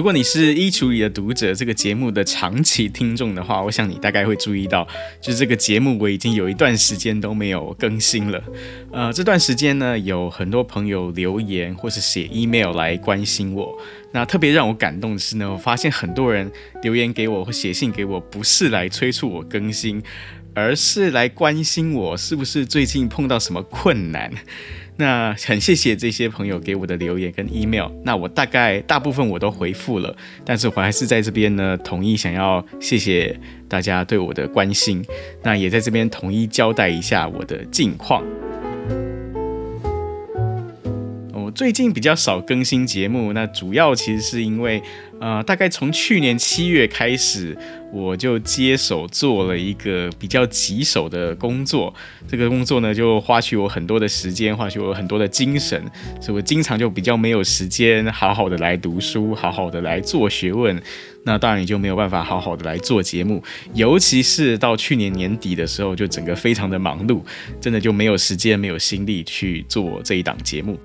如果你是衣橱里的读者这个节目的长期听众的话，我想你大概会注意到，就是这个节目我已经有一段时间都没有更新了。呃，这段时间呢，有很多朋友留言或是写 email 来关心我。那特别让我感动的是呢，我发现很多人留言给我或写信给我，不是来催促我更新，而是来关心我是不是最近碰到什么困难。那很谢谢这些朋友给我的留言跟 email，那我大概大部分我都回复了，但是我还是在这边呢，统一想要谢谢大家对我的关心，那也在这边统一交代一下我的近况。最近比较少更新节目，那主要其实是因为，呃，大概从去年七月开始。我就接手做了一个比较棘手的工作，这个工作呢就花去我很多的时间，花去我很多的精神，所以我经常就比较没有时间好好的来读书，好好的来做学问，那当然也就没有办法好好的来做节目，尤其是到去年年底的时候，就整个非常的忙碌，真的就没有时间，没有心力去做这一档节目。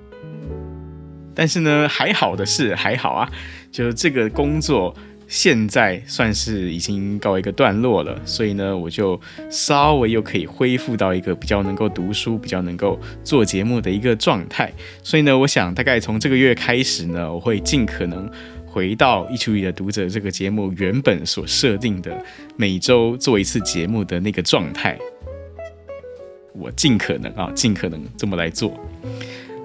但是呢，还好的是还好啊，就这个工作。现在算是已经告一个段落了，所以呢，我就稍微又可以恢复到一个比较能够读书、比较能够做节目的一个状态。所以呢，我想大概从这个月开始呢，我会尽可能回到《衣橱里的读者》这个节目原本所设定的每周做一次节目的那个状态。我尽可能啊，尽可能这么来做。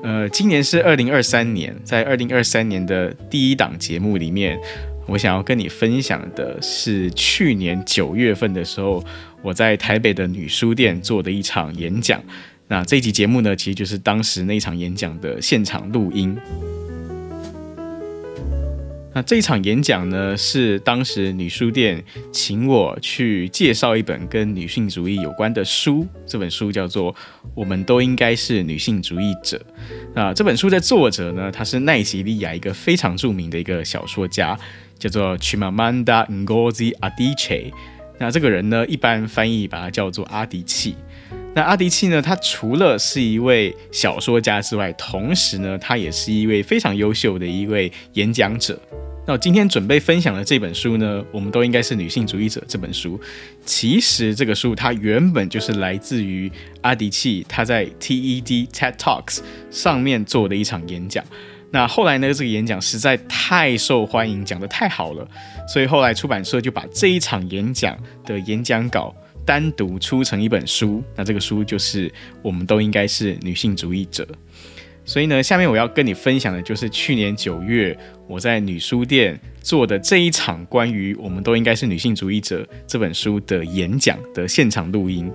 呃，今年是二零二三年，在二零二三年的第一档节目里面。我想要跟你分享的是去年九月份的时候，我在台北的女书店做的一场演讲。那这一集节目呢，其实就是当时那场演讲的现场录音。那这一场演讲呢，是当时女书店请我去介绍一本跟女性主义有关的书。这本书叫做《我们都应该是女性主义者》。那这本书的作者呢，他是奈及利亚一个非常著名的一个小说家。叫做 Chimamanda Ngozi Adichie，那这个人呢，一般翻译把他叫做阿迪契。那阿迪契呢，他除了是一位小说家之外，同时呢，他也是一位非常优秀的一位演讲者。那我今天准备分享的这本书呢，我们都应该是女性主义者。这本书其实这个书它原本就是来自于阿迪契他在 TED TED Talks 上面做的一场演讲。那后来呢，这个演讲实在太受欢迎，讲得太好了，所以后来出版社就把这一场演讲的演讲稿单独出成一本书。那这个书就是《我们都应该是女性主义者》。所以呢，下面我要跟你分享的就是去年九月我在女书店做的这一场关于《我们都应该是女性主义者》这本书的演讲的现场录音。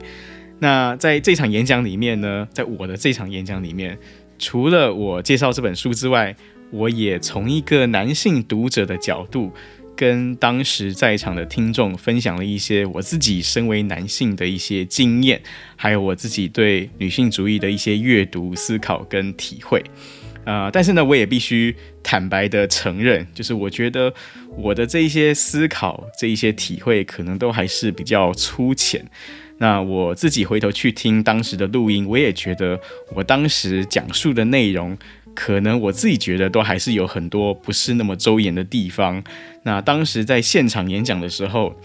那在这场演讲里面呢，在我的这场演讲里面。除了我介绍这本书之外，我也从一个男性读者的角度，跟当时在场的听众分享了一些我自己身为男性的一些经验，还有我自己对女性主义的一些阅读、思考跟体会。呃，但是呢，我也必须坦白的承认，就是我觉得我的这一些思考、这一些体会，可能都还是比较粗浅。那我自己回头去听当时的录音，我也觉得我当时讲述的内容，可能我自己觉得都还是有很多不是那么周延的地方。那当时在现场演讲的时候，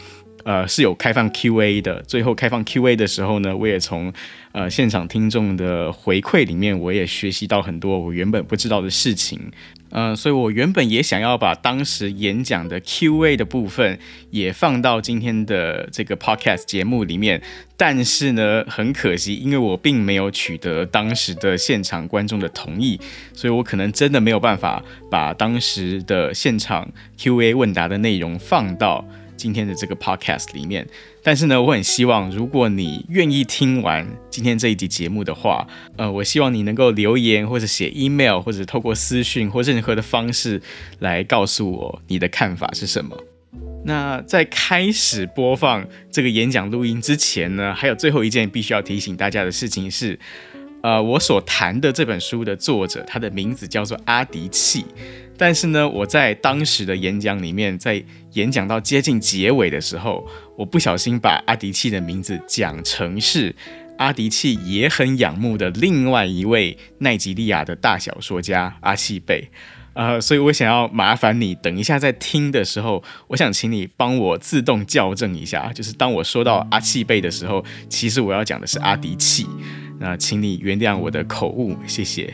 呃，是有开放 Q&A 的。最后开放 Q&A 的时候呢，我也从呃现场听众的回馈里面，我也学习到很多我原本不知道的事情。嗯，所以我原本也想要把当时演讲的 Q&A 的部分也放到今天的这个 Podcast 节目里面，但是呢，很可惜，因为我并没有取得当时的现场观众的同意，所以我可能真的没有办法把当时的现场 Q&A 问答的内容放到。今天的这个 podcast 里面，但是呢，我很希望，如果你愿意听完今天这一集节目的话，呃，我希望你能够留言或者写 email，或者透过私讯或任何的方式来告诉我你的看法是什么。那在开始播放这个演讲录音之前呢，还有最后一件必须要提醒大家的事情是，呃，我所谈的这本书的作者，他的名字叫做阿迪契，但是呢，我在当时的演讲里面，在演讲到接近结尾的时候，我不小心把阿迪契的名字讲成是阿迪契也很仰慕的另外一位奈及利亚的大小说家阿契贝。呃，所以我想要麻烦你，等一下在听的时候，我想请你帮我自动校正一下，就是当我说到阿契贝的时候，其实我要讲的是阿迪契。那请你原谅我的口误，谢谢。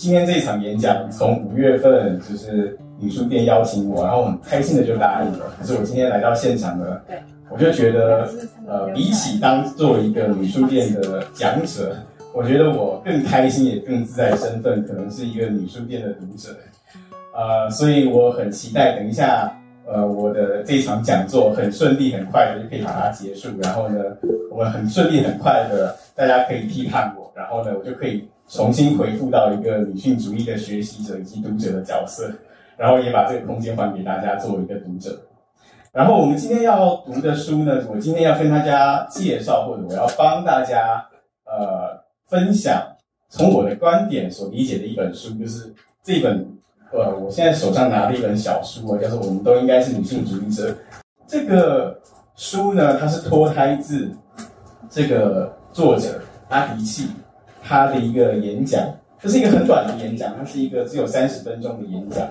今天这一场演讲，从五月份就是女书店邀请我，然后很开心的就答应了。可是我今天来到现场呢，我就觉得，呃，比起当做一个女书店的讲者，我觉得我更开心也更自在的身份，可能是一个女书店的读者。呃，所以我很期待，等一下，呃，我的这场讲座很顺利、很快的就可以把它结束。然后呢，我们很顺利、很快的，大家可以批判我，然后呢，我就可以重新回复到一个女性主义的学习者以及读者的角色，然后也把这个空间还给大家作为一个读者。然后我们今天要读的书呢，我今天要跟大家介绍，或者我要帮大家呃分享，从我的观点所理解的一本书，就是这本呃，我现在手上拿的一本小书啊，叫做《我们都应该是女性主义者》。这个书呢，它是脱胎自这个作者阿迪契他的一个演讲，这是一个很短的演讲，它是一个只有三十分钟的演讲。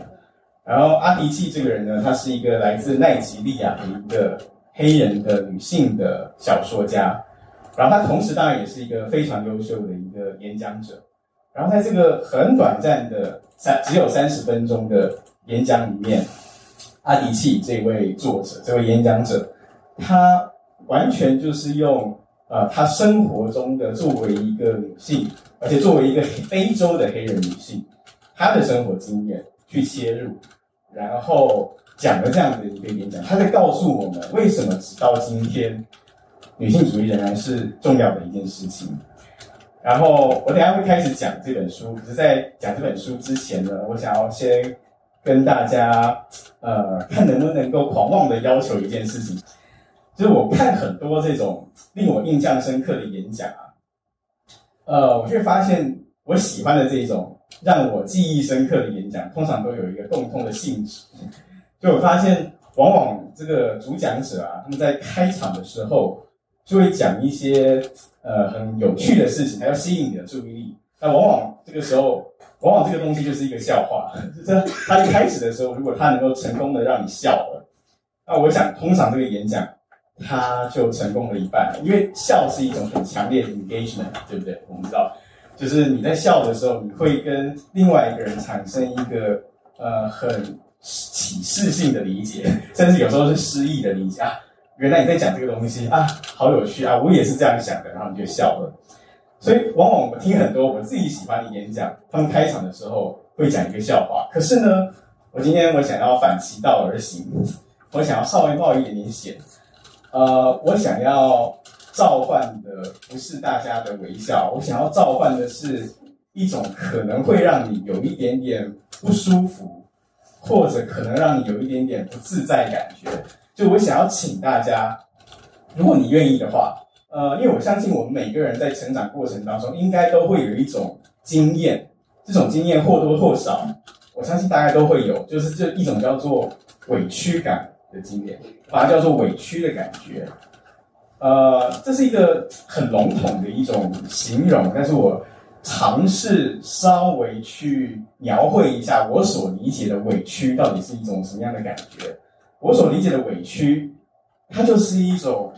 然后阿迪契这个人呢，他是一个来自奈及利亚的一个黑人的女性的小说家，然后他同时当然也是一个非常优秀的一个演讲者。然后在这个很短暂的三只有三十分钟的演讲里面，阿迪契这位作者、这位演讲者，他完全就是用呃他生活中的作为一个女性，而且作为一个非洲的黑人女性，她的生活经验去切入。然后讲了这样的一个演讲，他在告诉我们为什么直到今天，女性主义仍然是重要的一件事情。然后我等下会开始讲这本书，可是在讲这本书之前呢，我想要先跟大家呃，看能不能够狂妄的要求一件事情，就是我看很多这种令我印象深刻的演讲啊，呃，我却发现我喜欢的这种。让我记忆深刻的演讲，通常都有一个共通的性质。就我发现，往往这个主讲者啊，他们在开场的时候就会讲一些呃很有趣的事情，还要吸引你的注意力。那往往这个时候，往往这个东西就是一个笑话。这他一开始的时候，如果他能够成功的让你笑了，那我想通常这个演讲他就成功了一半，因为笑是一种很强烈的 engagement，对不对？我们知道。就是你在笑的时候，你会跟另外一个人产生一个呃很启示性的理解，甚至有时候是失意的理解啊。原来你在讲这个东西啊，好有趣啊！我也是这样想的，然后你就笑了。所以往往我们听很多我自己喜欢的演讲，他们开场的时候会讲一个笑话。可是呢，我今天我想要反其道而行，我想要稍微冒一点点险，呃，我想要。召唤的不是大家的微笑，我想要召唤的是一种可能会让你有一点点不舒服，或者可能让你有一点点不自在感觉。就我想要请大家，如果你愿意的话，呃，因为我相信我们每个人在成长过程当中，应该都会有一种经验，这种经验或多或少，我相信大家都会有，就是这一种叫做委屈感的经典，把它叫做委屈的感觉。呃，这是一个很笼统的一种形容，但是我尝试稍微去描绘一下我所理解的委屈到底是一种什么样的感觉。我所理解的委屈，它就是一种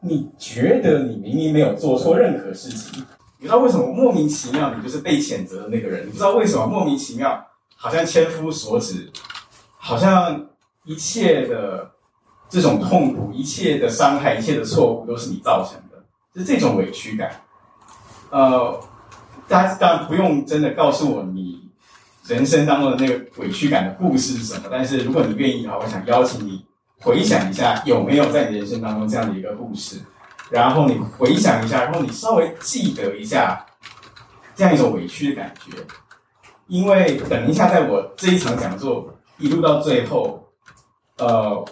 你觉得你明明没有做错任何事情，你知道为什么莫名其妙你就是被谴责的那个人？你不知道为什么莫名其妙好像千夫所指，好像一切的。这种痛苦，一切的伤害，一切的错误，都是你造成的，就这种委屈感。呃，大家当然不用真的告诉我你人生当中的那个委屈感的故事是什么，但是如果你愿意的话，我想邀请你回想一下，有没有在你人生当中这样的一个故事？然后你回想一下，然后你稍微记得一下这样一种委屈的感觉，因为等一下在我这一场讲座一路到最后，呃，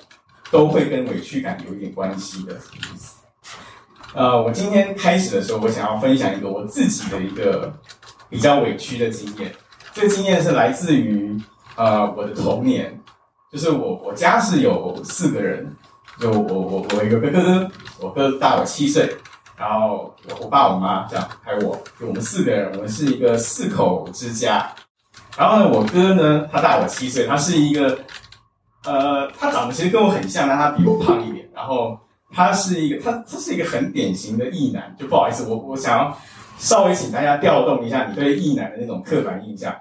都会跟委屈感有一点关系的。呃，我今天开始的时候，我想要分享一个我自己的一个比较委屈的经验。这个经验是来自于呃我的童年，就是我我家是有四个人，就我我我一个哥哥，我哥大我七岁，然后我我爸我妈这样，还有我，就我们四个人，我们是一个四口之家。然后呢，我哥呢，他大我七岁，他是一个呃，他长得其实跟我很像，但他比我胖一点，然后。他是一个，他他是一个很典型的异男，就不好意思，我我想要稍微请大家调动一下你对异男的那种刻板印象，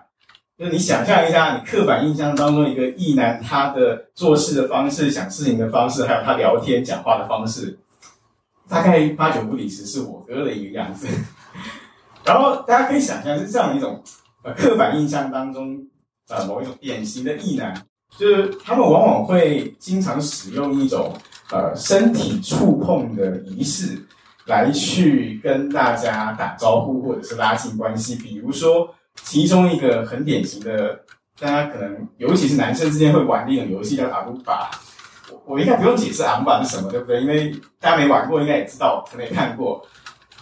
就是你想象一下，你刻板印象当中一个异男他的做事的方式、想事情的方式，还有他聊天讲话的方式，大概八九不离十是我哥的一个样子。然后大家可以想象是这样一种呃刻板印象当中呃某一种典型的异男，就是他们往往会经常使用一种。呃，身体触碰的仪式，来去跟大家打招呼，或者是拉近关系。比如说，其中一个很典型的，大家可能尤其是男生之间会玩的一种游戏叫阿鲁巴。我我应该不用解释阿鲁巴是什么，对不对？因为大家没玩过，应该也知道，可能也看过。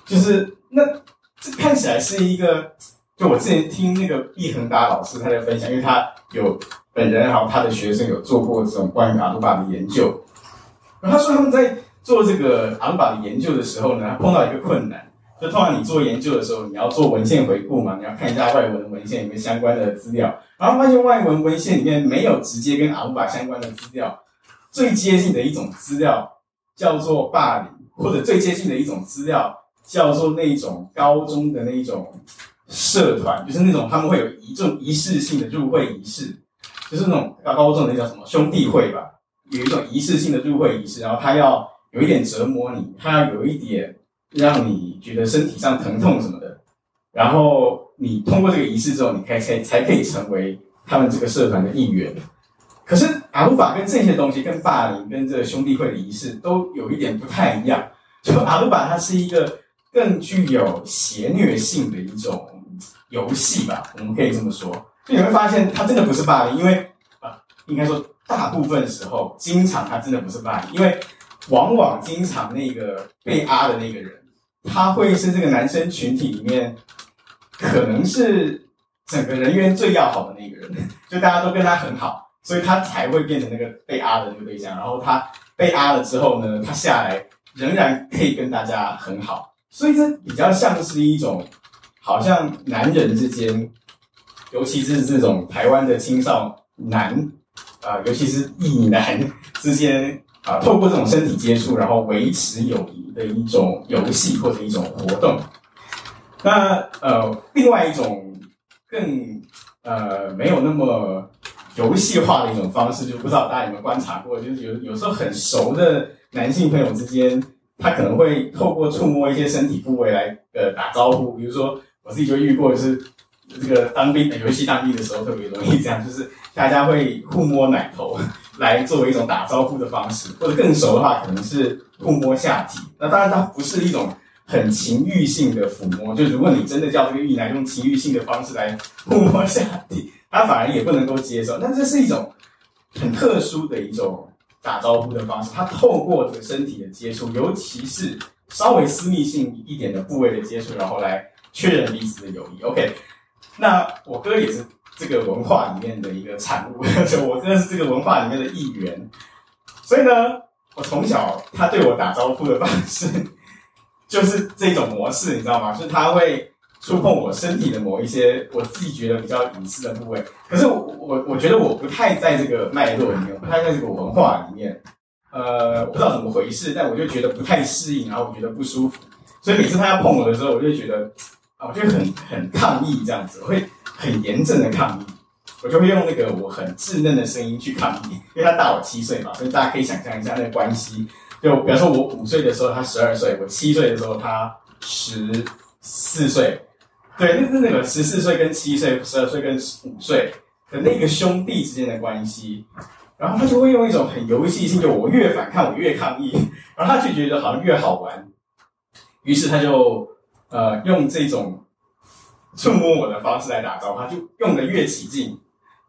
就是那这看起来是一个，就我之前听那个毕恒达老师他在分享，因为他有本人哈他的学生有做过这种关于阿鲁巴的研究。他说他们在做这个阿鲁巴的研究的时候呢，碰到一个困难，就通常你做研究的时候，你要做文献回顾嘛，你要看一下外文文献里面相关的资料，然后发现外文文献里面没有直接跟阿鲁巴相关的资料，最接近的一种资料叫做霸凌，或者最接近的一种资料叫做那一种高中的那一种社团，就是那种他们会有一种仪式性的入会仪式，就是那种高高中的那叫什么兄弟会吧。有一种仪式性的入会仪式，然后他要有一点折磨你，他要有一点让你觉得身体上疼痛什么的，然后你通过这个仪式之后，你才才才可以成为他们这个社团的一员。可是阿鲁法跟这些东西，跟霸凌、跟这个兄弟会的仪式都有一点不太一样。就阿鲁法它是一个更具有邪虐性的一种游戏吧，我们可以这么说。你会发现，他真的不是霸凌，因为啊，应该说。大部分时候，经常他真的不是霸凌，因为往往经常那个被压的那个人，他会是这个男生群体里面，可能是整个人缘最要好的那个人，就大家都跟他很好，所以他才会变成那个被压的那个对象。然后他被压了之后呢，他下来仍然可以跟大家很好，所以这比较像是一种，好像男人之间，尤其是这种台湾的青少男。啊、尤其是异男之间啊、透过这种身体接触，然后维持友谊的一种游戏或者一种活动。那呃，另外一种更呃没有那么游戏化的一种方式，就不知道大家有没有观察过，就是有有时候很熟的男性朋友之间，他可能会透过触摸一些身体部位来呃打招呼。比如说我自己就遇过，就是这个当兵的游戏当兵的时候特别容易这样，就是。大家会互摸奶头来作为一种打招呼的方式，或者更熟的话，可能是互摸下体。那当然，它不是一种很情欲性的抚摸。就如果你真的叫这个玉男用情欲性的方式来互摸下体，他反而也不能够接受。那这是一种很特殊的一种打招呼的方式。他透过这个身体的接触，尤其是稍微私密性一点的部位的接触，然后来确认彼此的友谊。OK，那我哥也是。这个文化里面的一个产物，就 我真的是这个文化里面的一员，所以呢，我从小他对我打招呼的方式就是这种模式，你知道吗？就是他会触碰我身体的某一些我自己觉得比较隐私的部位，可是我我觉得我不太在这个脉络里面，不太在这个文化里面，呃，我不知道怎么回事，但我就觉得不太适应，然后我觉得不舒服，所以每次他要碰我的时候，我就觉得啊，我就很很抗议这样子，我会。很严正的抗议，我就会用那个我很稚嫩的声音去抗议，因为他大我七岁嘛，所以大家可以想象一下那个关系。就比方说，我五岁的时候他十二岁，我七岁的时候他十四岁，对，那是那个十四岁跟七岁，十二岁跟五岁的那个兄弟之间的关系。然后他就会用一种很游戏性，就我越反抗我越抗议，然后他就觉得好像越好玩，于是他就呃用这种触摸我的方式来打招呼，他就用的越起劲，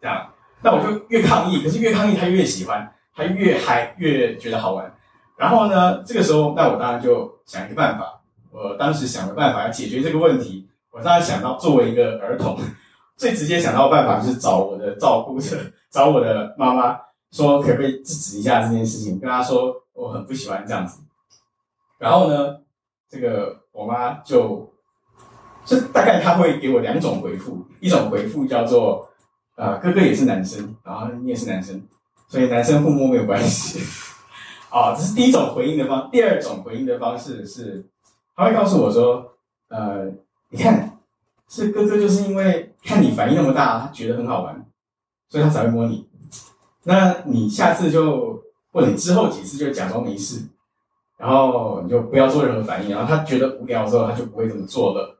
这样，那我就越抗议，可是越抗议他越喜欢，他越嗨，越觉得好玩。然后呢，这个时候，那我当然就想一个办法。我当时想的办法要解决这个问题，我当然想到作为一个儿童，最直接想到的办法就是找我的照顾者，找我的妈妈，说可不可以制止一下这件事情，跟她说我很不喜欢这样子。然后呢，这个我妈就，就大概她会给我两种回复，一种回复叫做，呃，哥哥也是男生，然后你也是男生，所以男生互摸没有关系。啊，这是第一种回应的方。第二种回应的方式是，他会告诉我说：“呃，你看，是哥哥就是因为看你反应那么大，他觉得很好玩，所以他才会摸你。那你下次就或者你之后几次就假装没事，然后你就不要做任何反应，然后他觉得无聊的时候，他就不会这么做了。”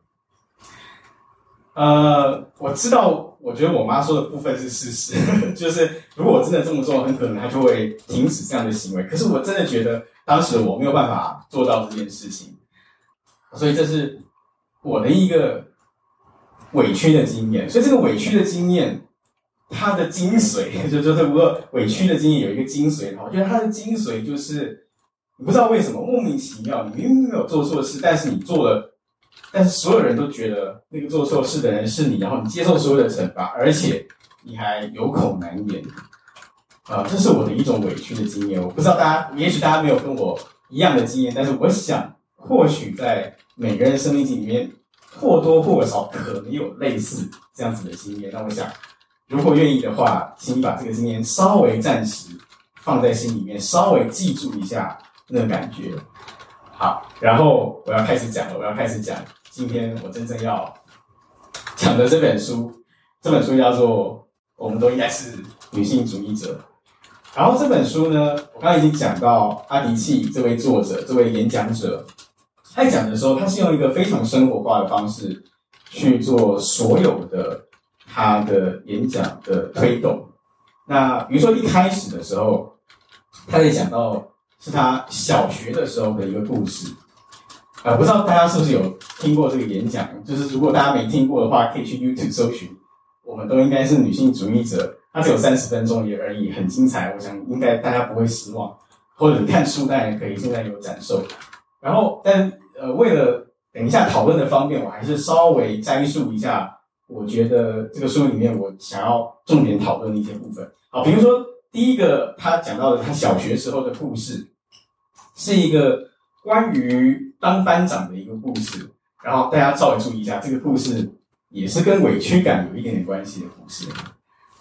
呃，我知道。我觉得我妈说的部分是事实，就是如果我真的这么做，很可能她就会停止这样的行为。可是我真的觉得当时我没有办法做到这件事情，所以这是我的一个委屈的经验。所以这个委屈的经验，它的精髓 就就是不过委屈的经验有一个精髓，我觉得它的精髓就是我不知道为什么莫名其妙，你明明没有做错事，但是你做了。但是所有人都觉得那个做错事的人是你，然后你接受所有的惩罚，而且你还有口难言，啊，这是我的一种委屈的经验。我不知道大家，也许大家没有跟我一样的经验，但是我想，或许在每个人生命里面，或多或少可能有类似这样子的经验。那我想，如果愿意的话，请你把这个经验稍微暂时放在心里面，稍微记住一下那感觉。好，然后我要开始讲了，我要开始讲。今天我真正要讲的这本书，这本书叫做《我们都应该是女性主义者》。然后这本书呢，我刚刚已经讲到阿迪契这位作者、这位演讲者，他讲的时候，他是用一个非常生活化的方式去做所有的他的演讲的推动。那比如说一开始的时候，他在讲到是他小学的时候的一个故事。呃，不知道大家是不是有听过这个演讲？就是如果大家没听过的话，可以去 YouTube 搜寻。我们都应该是女性主义者，它只有三十分钟也而已，很精彩。我想应该大家不会失望，或者看书当然可以，现在有展售。然后，但呃，为了等一下讨论的方便，我还是稍微摘述一下，我觉得这个书里面我想要重点讨论的一些部分。好，比如说第一个他讲到的他小学时候的故事，是一个关于。当班长的一个故事，然后大家稍微注意一下，这个故事也是跟委屈感有一点点关系的故事。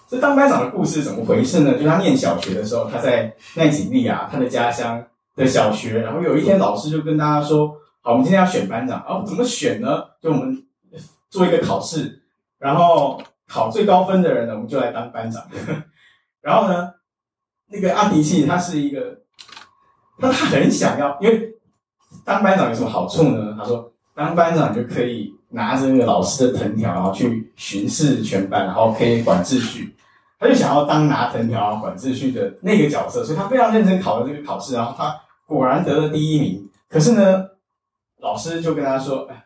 这当班长的故事怎么回事呢？就他念小学的时候，他在奈及利亚，他的家乡的小学。然后有一天，老师就跟大家说：“好，我们今天要选班长。哦，怎么选呢？就我们做一个考试，然后考最高分的人呢，我们就来当班长。然后呢，那个阿迪契他是一个，他他很想要，因为。当班长有什么好处呢？他说，当班长就可以拿着那个老师的藤条，然后去巡视全班，然后可以管秩序。他就想要当拿藤条管秩序的那个角色，所以他非常认真考了这个考试，然后他果然得了第一名。可是呢，老师就跟他说：“哎，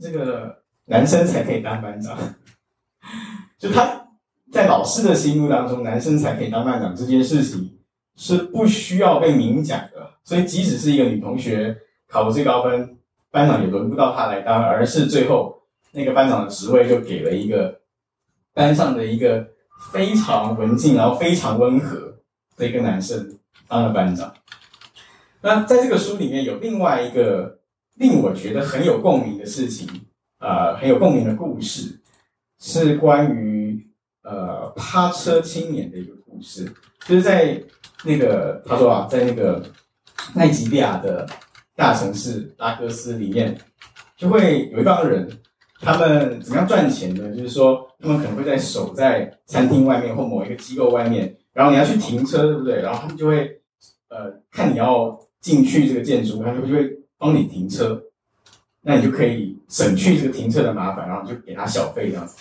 这个男生才可以当班长。”就他在老师的心目当中，男生才可以当班长这件事情是不需要被明讲的。所以，即使是一个女同学考了最高分，班长也轮不到她来当，而是最后那个班长的职位就给了一个班上的一个非常文静，然后非常温和的一个男生当了班长。那在这个书里面有另外一个令我觉得很有共鸣的事情，呃，很有共鸣的故事，是关于呃趴车青年的一个故事，就是在那个他说啊，在那个。奈及利亚的大城市拉各斯里面，就会有一帮人，他们怎么样赚钱呢？就是说，他们可能会在守在餐厅外面或某一个机构外面，然后你要去停车，对不对？然后他们就会，呃，看你要进去这个建筑，他们就会帮你停车，那你就可以省去这个停车的麻烦，然后就给他小费这样子。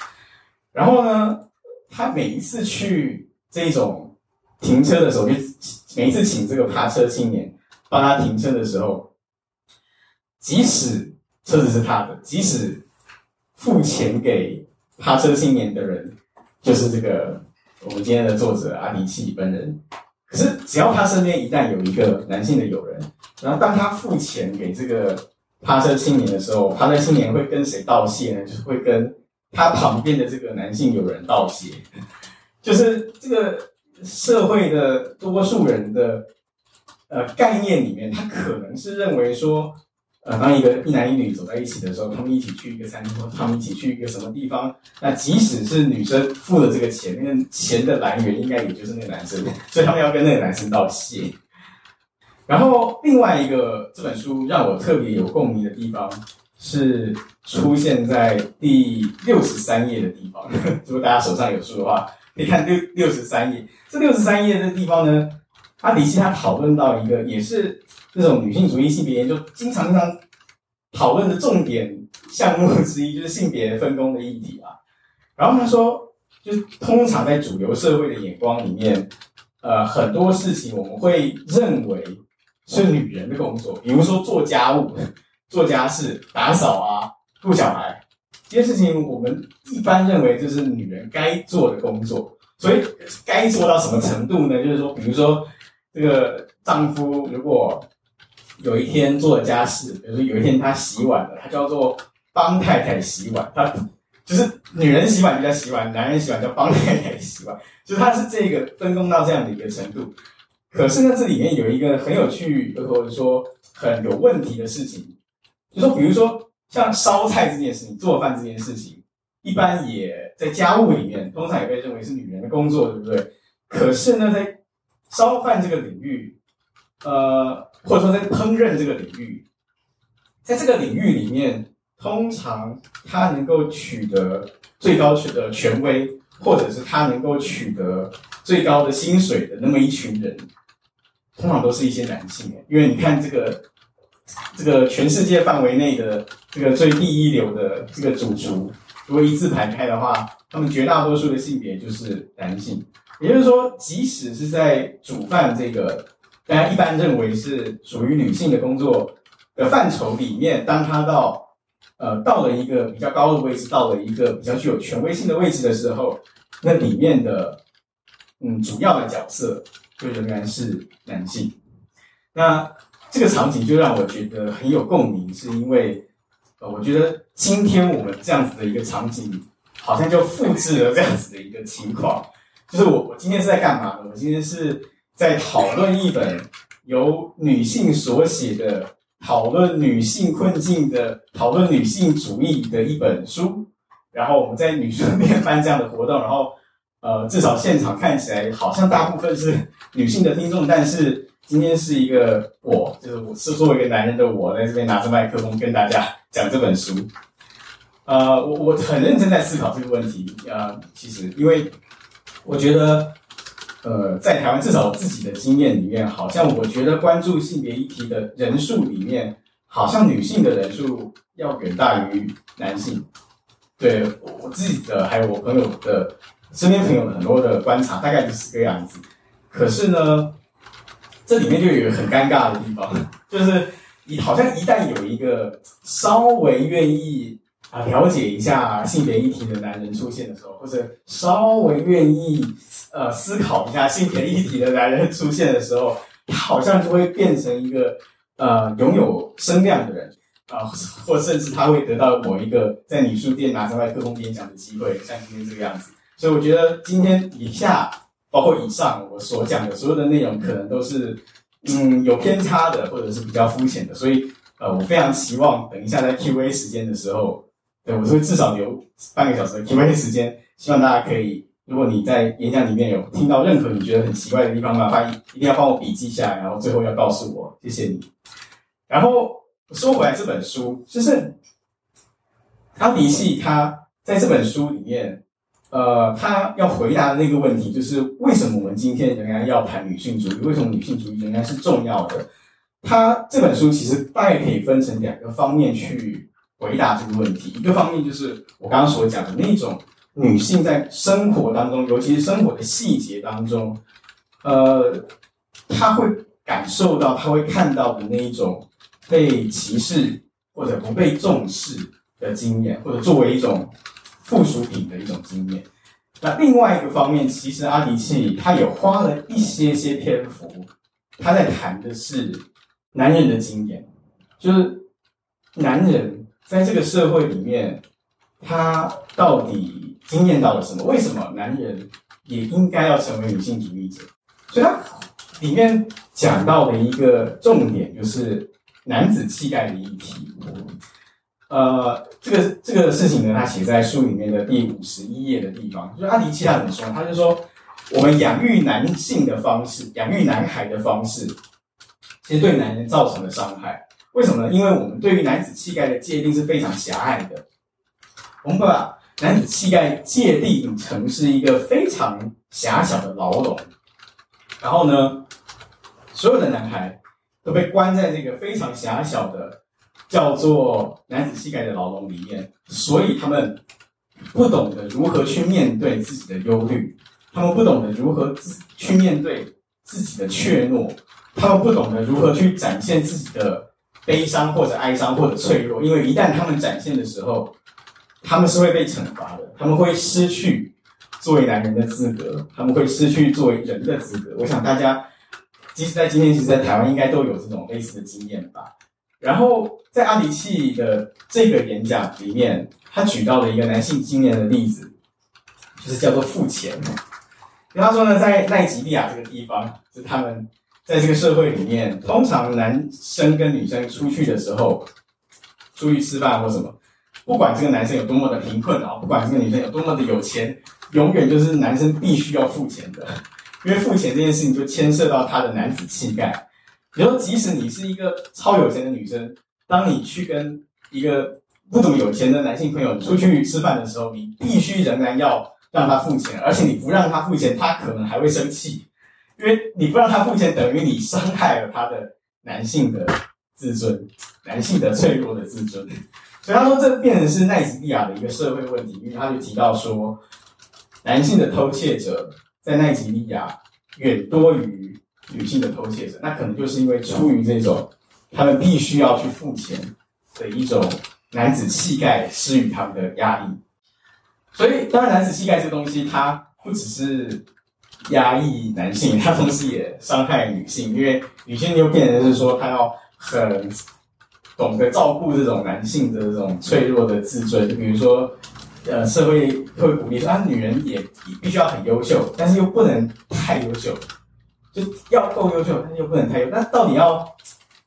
然后呢，他每一次去这种停车的时候，就每一次请这个趴车青年。帮他停车的时候，即使车子是他的，即使付钱给趴车青年的人就是这个我们今天的作者阿迪契本人，可是只要他身边一旦有一个男性的友人，然后当他付钱给这个趴车青年的时候，趴车青年会跟谁道谢呢？就是会跟他旁边的这个男性友人道谢，就是这个社会的多数人的呃概念里面，他可能是认为说。呃，当一个一男一女走在一起的时候，他们一起去一个餐厅，或他们一起去一个什么地方，那即使是女生付了这个钱，那个钱的来源应该也就是那个男生，所以他们要跟那个男生道谢。然后另外一个这本书让我特别有共鸣的地方，是出现在第六十三页的地方。如果大家手上有书的话，可以看六六十三页。这六十三页的地方呢，阿迪西他讨论到一个也是。这种女性主义性别研究经常常讨论的重点项目之一，就是性别分工的议题啊。然后他说，就是通常在主流社会的眼光里面，呃，很多事情我们会认为是女人的工作，比如说做家务、做家事、打扫啊、顾小孩这些事情，我们一般认为就是女人该做的工作。所以该做到什么程度呢？就是说，比如说这个丈夫如果有一天做了家事，比如说有一天他洗碗了，他叫做帮太太洗碗。他就是女人洗碗就叫洗碗，男人洗碗叫帮太太洗碗，就是他是这个分工到这样的一个程度。可是呢，这里面有一个很有趣或者说很有问题的事情，就说比如说像烧菜这件事情、做饭这件事情，一般也在家务里面，通常也被认为是女人的工作，对不对？可是呢，在烧饭这个领域，呃。或者说，在烹饪这个领域，在这个领域里面，通常他能够取得最高的权威，或者是他能够取得最高的薪水的那么一群人，通常都是一些男性。因为你看这个这个全世界范围内的这个最第一流的这个主厨，如果一字排开的话，他们绝大多数的性别就是男性。也就是说，即使是在煮饭这个。大家一般认为是属于女性的工作的范畴里面，当他到呃到了一个比较高的位置，到了一个比较具有权威性的位置的时候，那里面的嗯主要的角色就仍然是男性。那这个场景就让我觉得很有共鸣，是因为呃我觉得今天我们这样子的一个场景，好像就复制了这样子的一个情况。就是我我今天是在干嘛？我今天是。在讨论一本由女性所写的讨论女性困境的讨论女性主义的一本书，然后我们在女书店办这样的活动，然后呃，至少现场看起来好像大部分是女性的听众，但是今天是一个我，就是我是作为一个男人的我，在这边拿着麦克风跟大家讲这本书，呃，我我很认真在思考这个问题，呃，其实因为我觉得。呃，在台湾，至少我自己的经验里面，好像我觉得关注性别议题的人数里面，好像女性的人数要远大于男性。对，我自己的，还有我朋友的身边朋友很多的观察，大概就是这个样子。可是呢，这里面就有一个很尴尬的地方，就是你好像一旦有一个稍微愿意啊了解一下性别议题的男人出现的时候，或者稍微愿意。呃，思考一下性别议题的男人出现的时候，他好像就会变成一个呃拥有声量的人啊，呃，或甚至他会得到某一个在女书店拿着麦克风演讲的机会，像今天这个样子。所以我觉得今天以下包括以上我所讲的所有的内容，可能都是嗯有偏差的，或者是比较肤浅的。所以呃，我非常期望等一下在 Q&A 时间的时候，对，我会至少留半个小时的 Q&A 时间，希望大家可以。如果你在演讲里面有听到任何你觉得很奇怪的地方，麻烦一定要帮我笔记下来，然后最后要告诉我，谢谢你。然后说回来，这本书就是阿迪系他在这本书里面，呃，他要回答的那个问题就是为什么我们今天仍然要谈女性主义？为什么女性主义仍然是重要的？他这本书其实大概可以分成两个方面去回答这个问题。一个方面就是我刚刚所讲的那种。女性在生活当中，尤其是生活的细节当中，呃，她会感受到，她会看到的那一种被歧视、或者不被重视的经验，或者作为一种附属品的一种经验。那另外一个方面，其实阿迪契他也花了一些些篇幅，他在谈的是男人的经验，就是男人在这个社会里面，他到底经验到了什么？为什么男人也应该要成为女性主义者？所以他里面讲到的一个重点就是男子气概的议题。呃，这个这个事情呢，他写在书里面的第五十一页的地方。就是阿迪契他怎么说？他就说，我们养育男性的方式，养育男孩的方式，其实对男人造成了伤害。为什么呢？因为我们对于男子气概的界定是非常狭隘的。我们把男子气概界定成是一个非常狭小的牢笼，然后呢，所有的男孩都被关在这个非常狭小的。叫做男子气概的牢笼里面，所以他们不懂得如何去面对自己的忧虑，他们不懂得如何自去面对自己的怯懦，他们不懂得如何去展现自己的悲伤或者哀伤或者脆弱，因为一旦他们展现的时候，他们是会被惩罚的，他们会失去作为男人的资格，他们会失去作为人的资格。我想大家即使在今天，其实在台湾应该都有这种类似的经验吧。然后在阿迪契的这个演讲里面，他举到了一个男性经验的例子，就是叫做付钱。跟他说呢，在奈及利亚这个地方，是他们在这个社会里面，通常男生跟女生出去的时候，出去吃饭或什么，不管这个男生有多么的贫困啊，不管这个女生有多么的有钱，永远就是男生必须要付钱的，因为付钱这件事情就牵涉到他的男子气概。比如说，即使你是一个超有钱的女生，当你去跟一个不怎么有钱的男性朋友出去吃饭的时候，你必须仍然要让他付钱，而且你不让他付钱，他可能还会生气，因为你不让他付钱，等于你伤害了他的男性的自尊，男性的脆弱的自尊。所以他说，这变成是奈及利亚的一个社会问题，因为他就提到说，男性的偷窃者在奈及利亚远多于。女性的偷窃者，那可能就是因为出于这种他们必须要去付钱的一种男子气概施予他们的压抑。所以，当然，男子气概这个东西，它不只是压抑男性，它同时也伤害女性，因为女性又变成是说，她要很懂得照顾这种男性的这种脆弱的自尊。比如说，呃，社会会鼓励说啊，女人也必须要很优秀，但是又不能太优秀。就要够优秀，但又不能太优。那到底要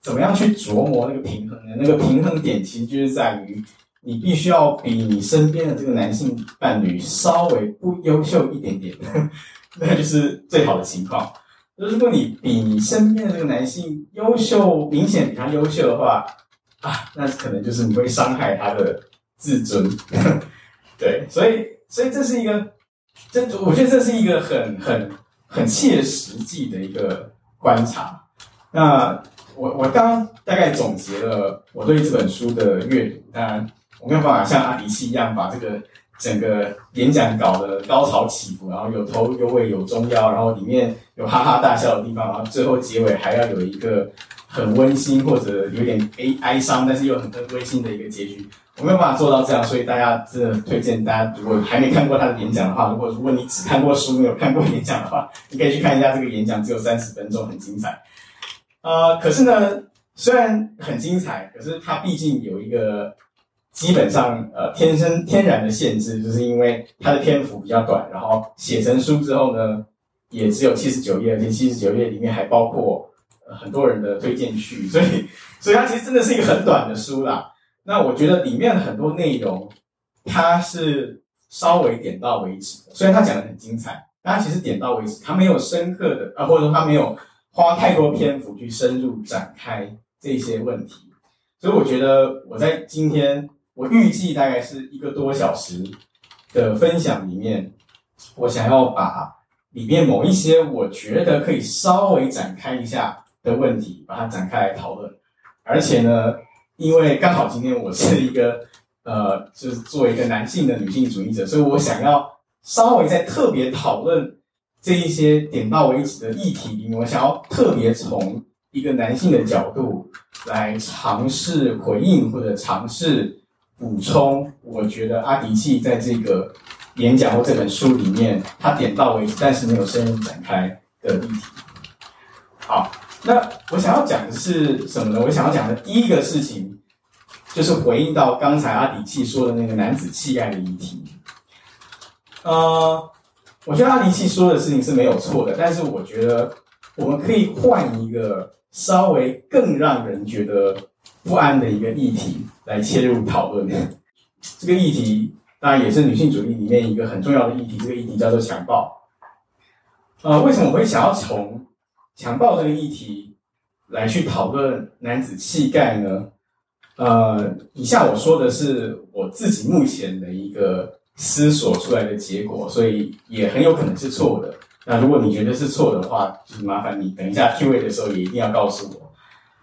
怎么样去琢磨那个平衡呢？那个平衡点其实就是在于，你必须要比你身边的这个男性伴侣稍微不优秀一点点，那就是最好的情况。如果你比你身边的这个男性优秀，明显比他优秀的话，啊，那可能就是你会伤害他的自尊。对，所以，所以这是一个，这我觉得这是一个很很。很切实际的一个观察。那我我刚大概总结了我对这本书的阅读。当然，我没有办法像阿迪西一样把这个整个演讲搞得高潮起伏，然后有头有尾有中腰，然后里面有哈哈大笑的地方，然后最后结尾还要有一个很温馨或者有点悲哀伤，但是又很温馨的一个结局。我没有办法做到这样，所以大家真的推荐大家，如果还没看过他的演讲的话，如果如果你只看过书没有看过演讲的话，你可以去看一下这个演讲，只有三十分钟，很精彩。呃，可是呢，虽然很精彩，可是它毕竟有一个基本上呃天生天然的限制，就是因为它的篇幅比较短，然后写成书之后呢，也只有七十九页，而且七十九页里面还包括很多人的推荐序，所以所以它其实真的是一个很短的书啦。那我觉得里面很多内容，它是稍微点到为止的。虽然他讲的很精彩，但他其实点到为止，他没有深刻的啊，或者说他没有花太多篇幅去深入展开这些问题。所以我觉得我在今天，我预计大概是一个多小时的分享里面，我想要把里面某一些我觉得可以稍微展开一下的问题，把它展开来讨论，而且呢。因为刚好今天我是一个，呃，就是作为一个男性的女性主义者，所以我想要稍微再特别讨论这一些点到为止的议题，我想要特别从一个男性的角度来尝试回应或者尝试补充，我觉得阿迪契在这个演讲或这本书里面，他点到为止，但是没有深入展开的议题。好，那我想要讲的是什么呢？我想要讲的第一个事情，就是回应到刚才阿迪契说的那个男子气概的议题。呃，我觉得阿迪契说的事情是没有错的，但是我觉得我们可以换一个稍微更让人觉得不安的一个议题来切入讨论。这个议题当然也是女性主义里面一个很重要的议题，这个议题叫做强暴。呃，为什么我会想要从强暴这个议题来去讨论男子气概呢？呃，以下我说的是我自己目前的一个思索出来的结果，所以也很有可能是错的。那如果你觉得是错的话，就是麻烦你等一下 Q&A 的时候也一定要告诉我，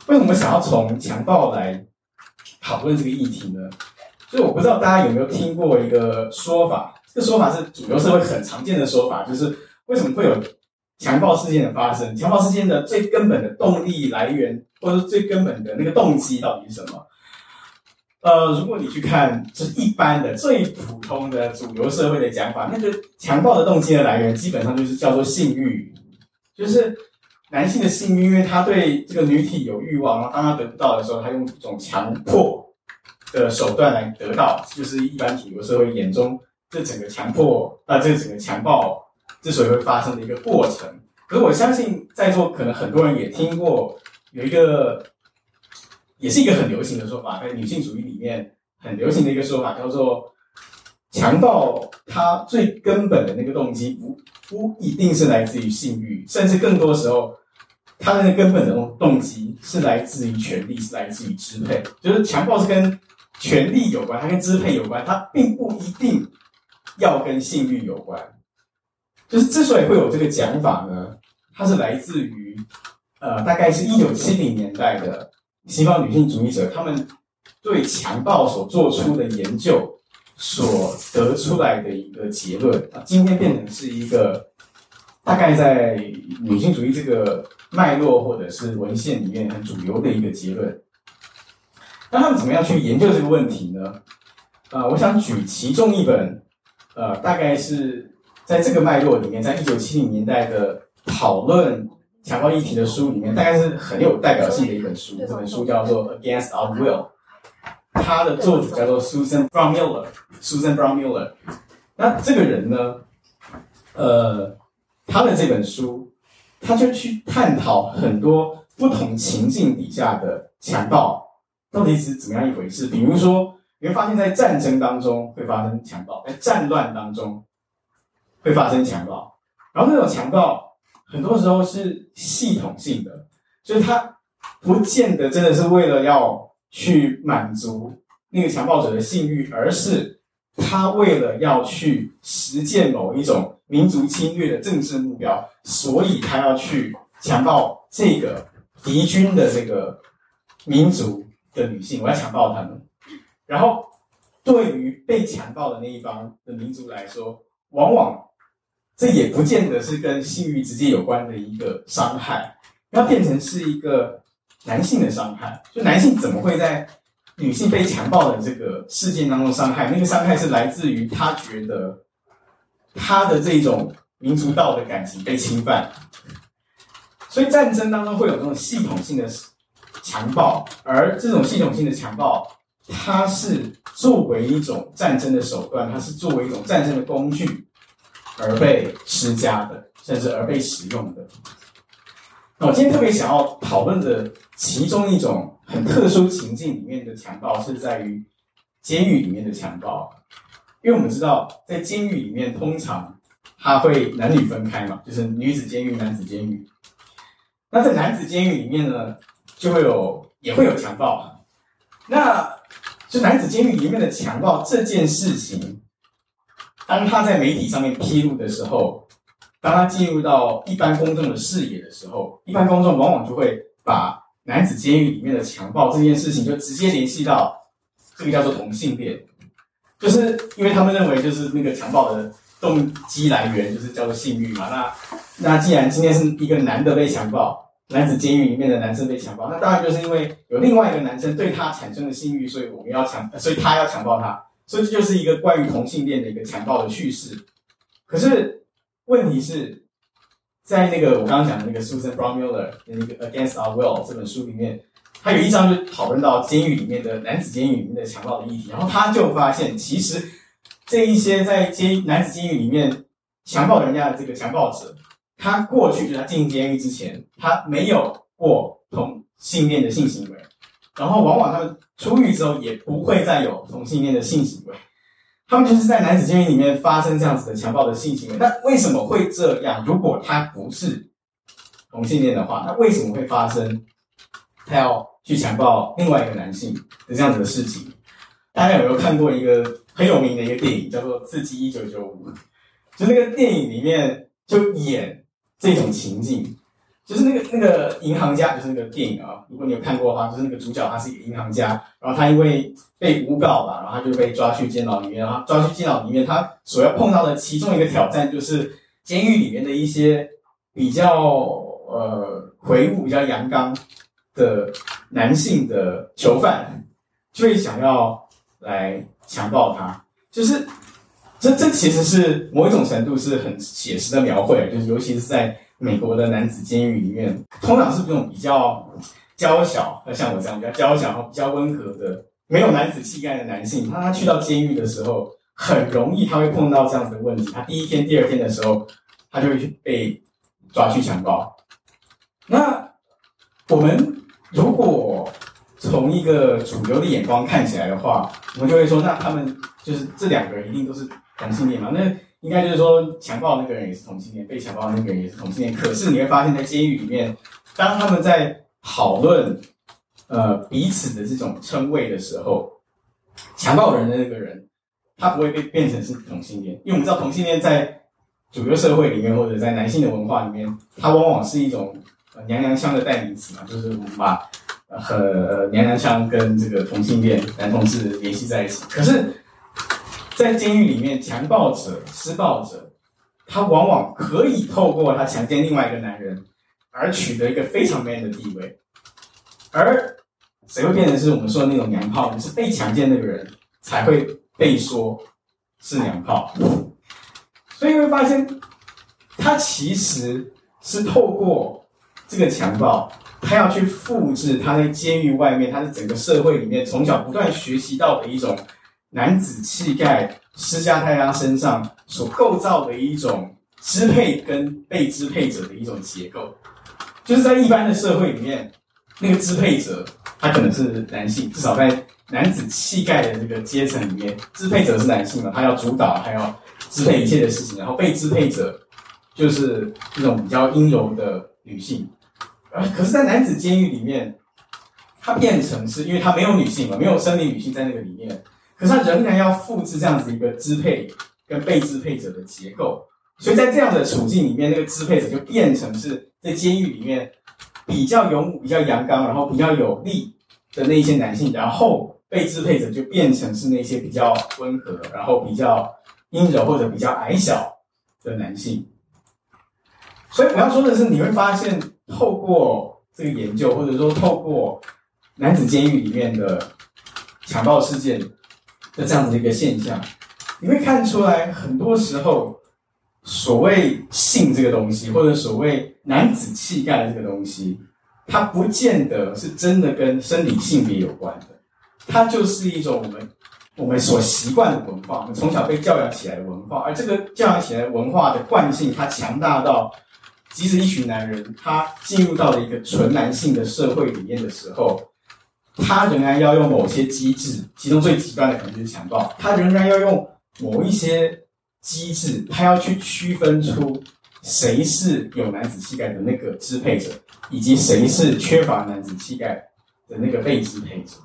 为什么想要从强暴来讨论这个议题呢？所以我不知道大家有没有听过一个说法，这个说法是主流社会很常见的说法，就是为什么会有强暴事件的发生？强暴事件的最根本的动力来源，或者最根本的那个动机到底是什么？呃，如果你去看，就是一般的最普通的主流社会的讲法，那个强暴的动机的来源，基本上就是叫做性欲，就是男性的性欲，因为他对这个女体有欲望，然后当他得不到的时候，他用一种强迫的手段来得到，就是一般主流社会眼中这整个强迫啊，这整个强暴之所以会发生的一个过程。可是我相信在座可能很多人也听过有一个。也是一个很流行的说法，在女性主义里面很流行的一个说法，叫做强暴。它最根本的那个动机不不一定是来自于性欲，甚至更多时候，它的那根本的动机是来自于权力，是来自于支配。就是强暴是跟权力有关，它跟支配有关，它并不一定要跟性欲有关。就是之所以会有这个讲法呢，它是来自于呃，大概是一九七零年代的。西方女性主义者他们对强暴所做出的研究所得出来的一个结论啊，今天变成是一个大概在女性主义这个脉络或者是文献里面很主流的一个结论。那他们怎么样去研究这个问题呢？啊，我想举其中一本，呃，大概是在这个脉络里面，在一九七零年代的讨论。强暴议题的书里面，大概是很有代表性的一本书。这本书叫做《Against Our Will》，它的作者叫做 Susan Brown Miller。Susan Brown Miller，那这个人呢，呃，他的这本书，他就去探讨很多不同情境底下的强暴到底是怎么样一回事。比如说，你会发现在战争当中会发生强暴，在战乱当中会发生强暴，然后那种强暴。很多时候是系统性的，就是他不见得真的是为了要去满足那个强暴者的性欲，而是他为了要去实践某一种民族侵略的政治目标，所以他要去强暴这个敌军的这个民族的女性，我要强暴他们。然后对于被强暴的那一方的民族来说，往往。这也不见得是跟性欲直接有关的一个伤害，要变成是一个男性的伤害。就男性怎么会在女性被强暴的这个事件当中伤害？那个伤害是来自于他觉得他的这种民族道德感情被侵犯。所以战争当中会有这种系统性的强暴，而这种系统性的强暴，它是作为一种战争的手段，它是作为一种战争的工具。而被施加的，甚至而被使用的。那我今天特别想要讨论的其中一种很特殊情境里面的强暴，是在于监狱里面的强暴。因为我们知道，在监狱里面通常它会男女分开嘛，就是女子监狱、男子监狱。那在男子监狱里面呢，就会有也会有强暴。那就男子监狱里面的强暴这件事情。当他在媒体上面披露的时候，当他进入到一般公众的视野的时候，一般公众往往就会把男子监狱里面的强暴这件事情就直接联系到这个叫做同性恋，就是因为他们认为就是那个强暴的动机来源就是叫做性欲嘛。那那既然今天是一个男的被强暴，男子监狱里面的男生被强暴，那当然就是因为有另外一个男生对他产生了性欲，所以我们要强，所以他要强暴他，所以这就是一个关于同性恋的一个强暴的叙事。可是问题是，在那个我刚刚讲的那个 Susan Brownmüller 的那个 Against Our Will 这本书里面，他有一章就讨论到监狱里面的男子监狱里面的强暴的议题，然后他就发现，其实这一些在监男子监狱里面强暴人家的这个强暴者。他过去就他进监狱之前，他没有过同性恋的性行为，然后往往他们出狱之后也不会再有同性恋的性行为，他们就是在男子监狱里面发生这样子的强暴的性行为。那为什么会这样？如果他不是同性恋的话，那为什么会发生他要去强暴另外一个男性的这样子的事情？大家有没有看过一个很有名的一个电影，叫做《刺激一九九五》？就那个电影里面就演。这种情境，就是那个那个银行家，就是那个电影啊。如果你有看过的话，就是那个主角他是一个银行家，然后他因为被诬告吧，然后他就被抓去监牢里面。然后抓去监牢里面，他所要碰到的其中一个挑战，就是监狱里面的一些比较呃魁梧、比较阳刚的男性的囚犯，就会想要来强暴他，就是。这这其实是某一种程度是很写实的描绘，就是尤其是在美国的男子监狱里面，通常是这种比较娇小，像我这样比较娇小、比较温和的、没有男子气概的男性，他他去到监狱的时候，很容易他会碰到这样子的问题。他第一天、第二天的时候，他就会去被抓去强暴。那我们如果从一个主流的眼光看起来的话，我们就会说，那他们就是这两个人一定都是。同性恋嘛，那应该就是说，强暴那个人也是同性恋，被强暴那个人也是同性恋。可是你会发现在监狱里面，当他们在讨论呃彼此的这种称谓的时候，强暴人的那个人他不会被变成是同性恋，因为我们知道同性恋在主流社会里面或者在男性的文化里面，它往往是一种娘娘腔的代名词嘛，就是我们把和娘娘腔跟这个同性恋男同志联系在一起。可是。在监狱里面，强暴者、施暴者，他往往可以透过他强奸另外一个男人，而取得一个非常 man 的地位。而谁会变成是我们说的那种娘炮？你是被强奸那个人才会被说是娘炮。所以会发现，他其实是透过这个强暴，他要去复制他在监狱外面，他在整个社会里面从小不断学习到的一种。男子气概施加在他身上所构造的一种支配跟被支配者的一种结构，就是在一般的社会里面，那个支配者他可能是男性，至少在男子气概的这个阶层里面，支配者是男性嘛，他要主导，他要支配一切的事情，然后被支配者就是这种比较阴柔的女性。啊，可是，在男子监狱里面，他变成是因为他没有女性嘛，没有生理女性在那个里面。可是他仍然要复制这样子一个支配跟被支配者的结构，所以在这样的处境里面，那个支配者就变成是在监狱里面比较勇武、比较阳刚，然后比较有力的那一些男性，然后被支配者就变成是那些比较温和，然后比较阴柔或者比较矮小的男性。所以我要说的是，你会发现透过这个研究，或者说透过男子监狱里面的强暴事件。这样子的一个现象，你会看出来，很多时候所谓性这个东西，或者所谓男子气概这个东西，它不见得是真的跟生理性别有关的，它就是一种我们我们所习惯的文化，我们从小被教养起来的文化，而这个教养起来文化的惯性，它强大到，即使一群男人他进入到了一个纯男性的社会里面的时候。他仍然要用某些机制，其中最极端的可能就是强暴。他仍然要用某一些机制，他要去区分出谁是有男子气概的那个支配者，以及谁是缺乏男子气概的那个被支配者。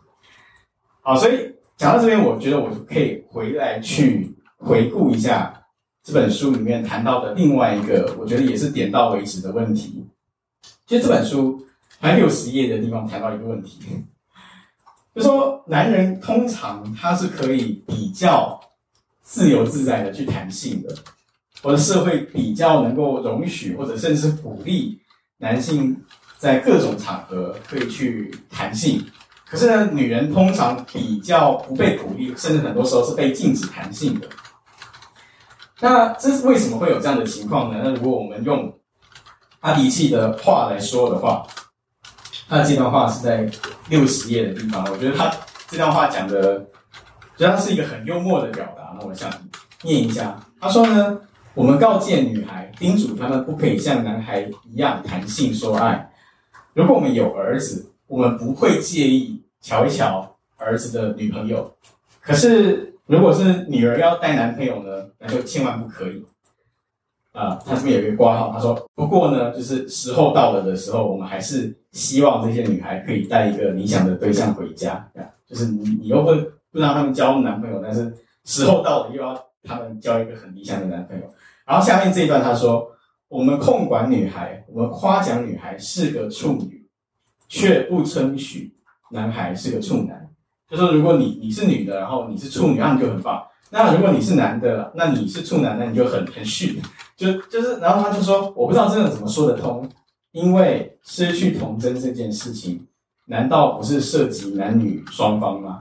好，所以讲到这边，我觉得我可以回来去回顾一下这本书里面谈到的另外一个，我觉得也是点到为止的问题。其实这本书还有十页的地方谈到一个问题。就说男人通常他是可以比较自由自在的去谈性的，或者社会比较能够容许或者甚至鼓励男性在各种场合可以去谈性。可是呢，女人通常比较不被鼓励，甚至很多时候是被禁止谈性的。那这是为什么会有这样的情况呢？那如果我们用阿迪契的话来说的话，他的这段话是在六十页的地方。我觉得他这段话讲的，觉得他是一个很幽默的表达。那我想念一下，他说呢：“我们告诫女孩，叮嘱她们不可以像男孩一样谈性说爱。如果我们有儿子，我们不会介意瞧一瞧儿子的女朋友。可是如果是女儿要带男朋友呢，那就千万不可以。”啊，他这边有一个括号，他说：“不过呢，就是时候到了的时候，我们还是希望这些女孩可以带一个理想的对象回家。就是你，你又不不让他们交男朋友，但是时候到了又要他们交一个很理想的男朋友。然后下面这一段他说：我们控管女孩，我们夸奖女孩是个处女，却不称许男孩是个处男。就说如果你你是女的，然后你是处女，那你就很棒。那如果你是男的，那你是处男，那你就很很逊。”就就是，然后他就说，我不知道这个怎么说得通，因为失去童真这件事情，难道不是涉及男女双方吗？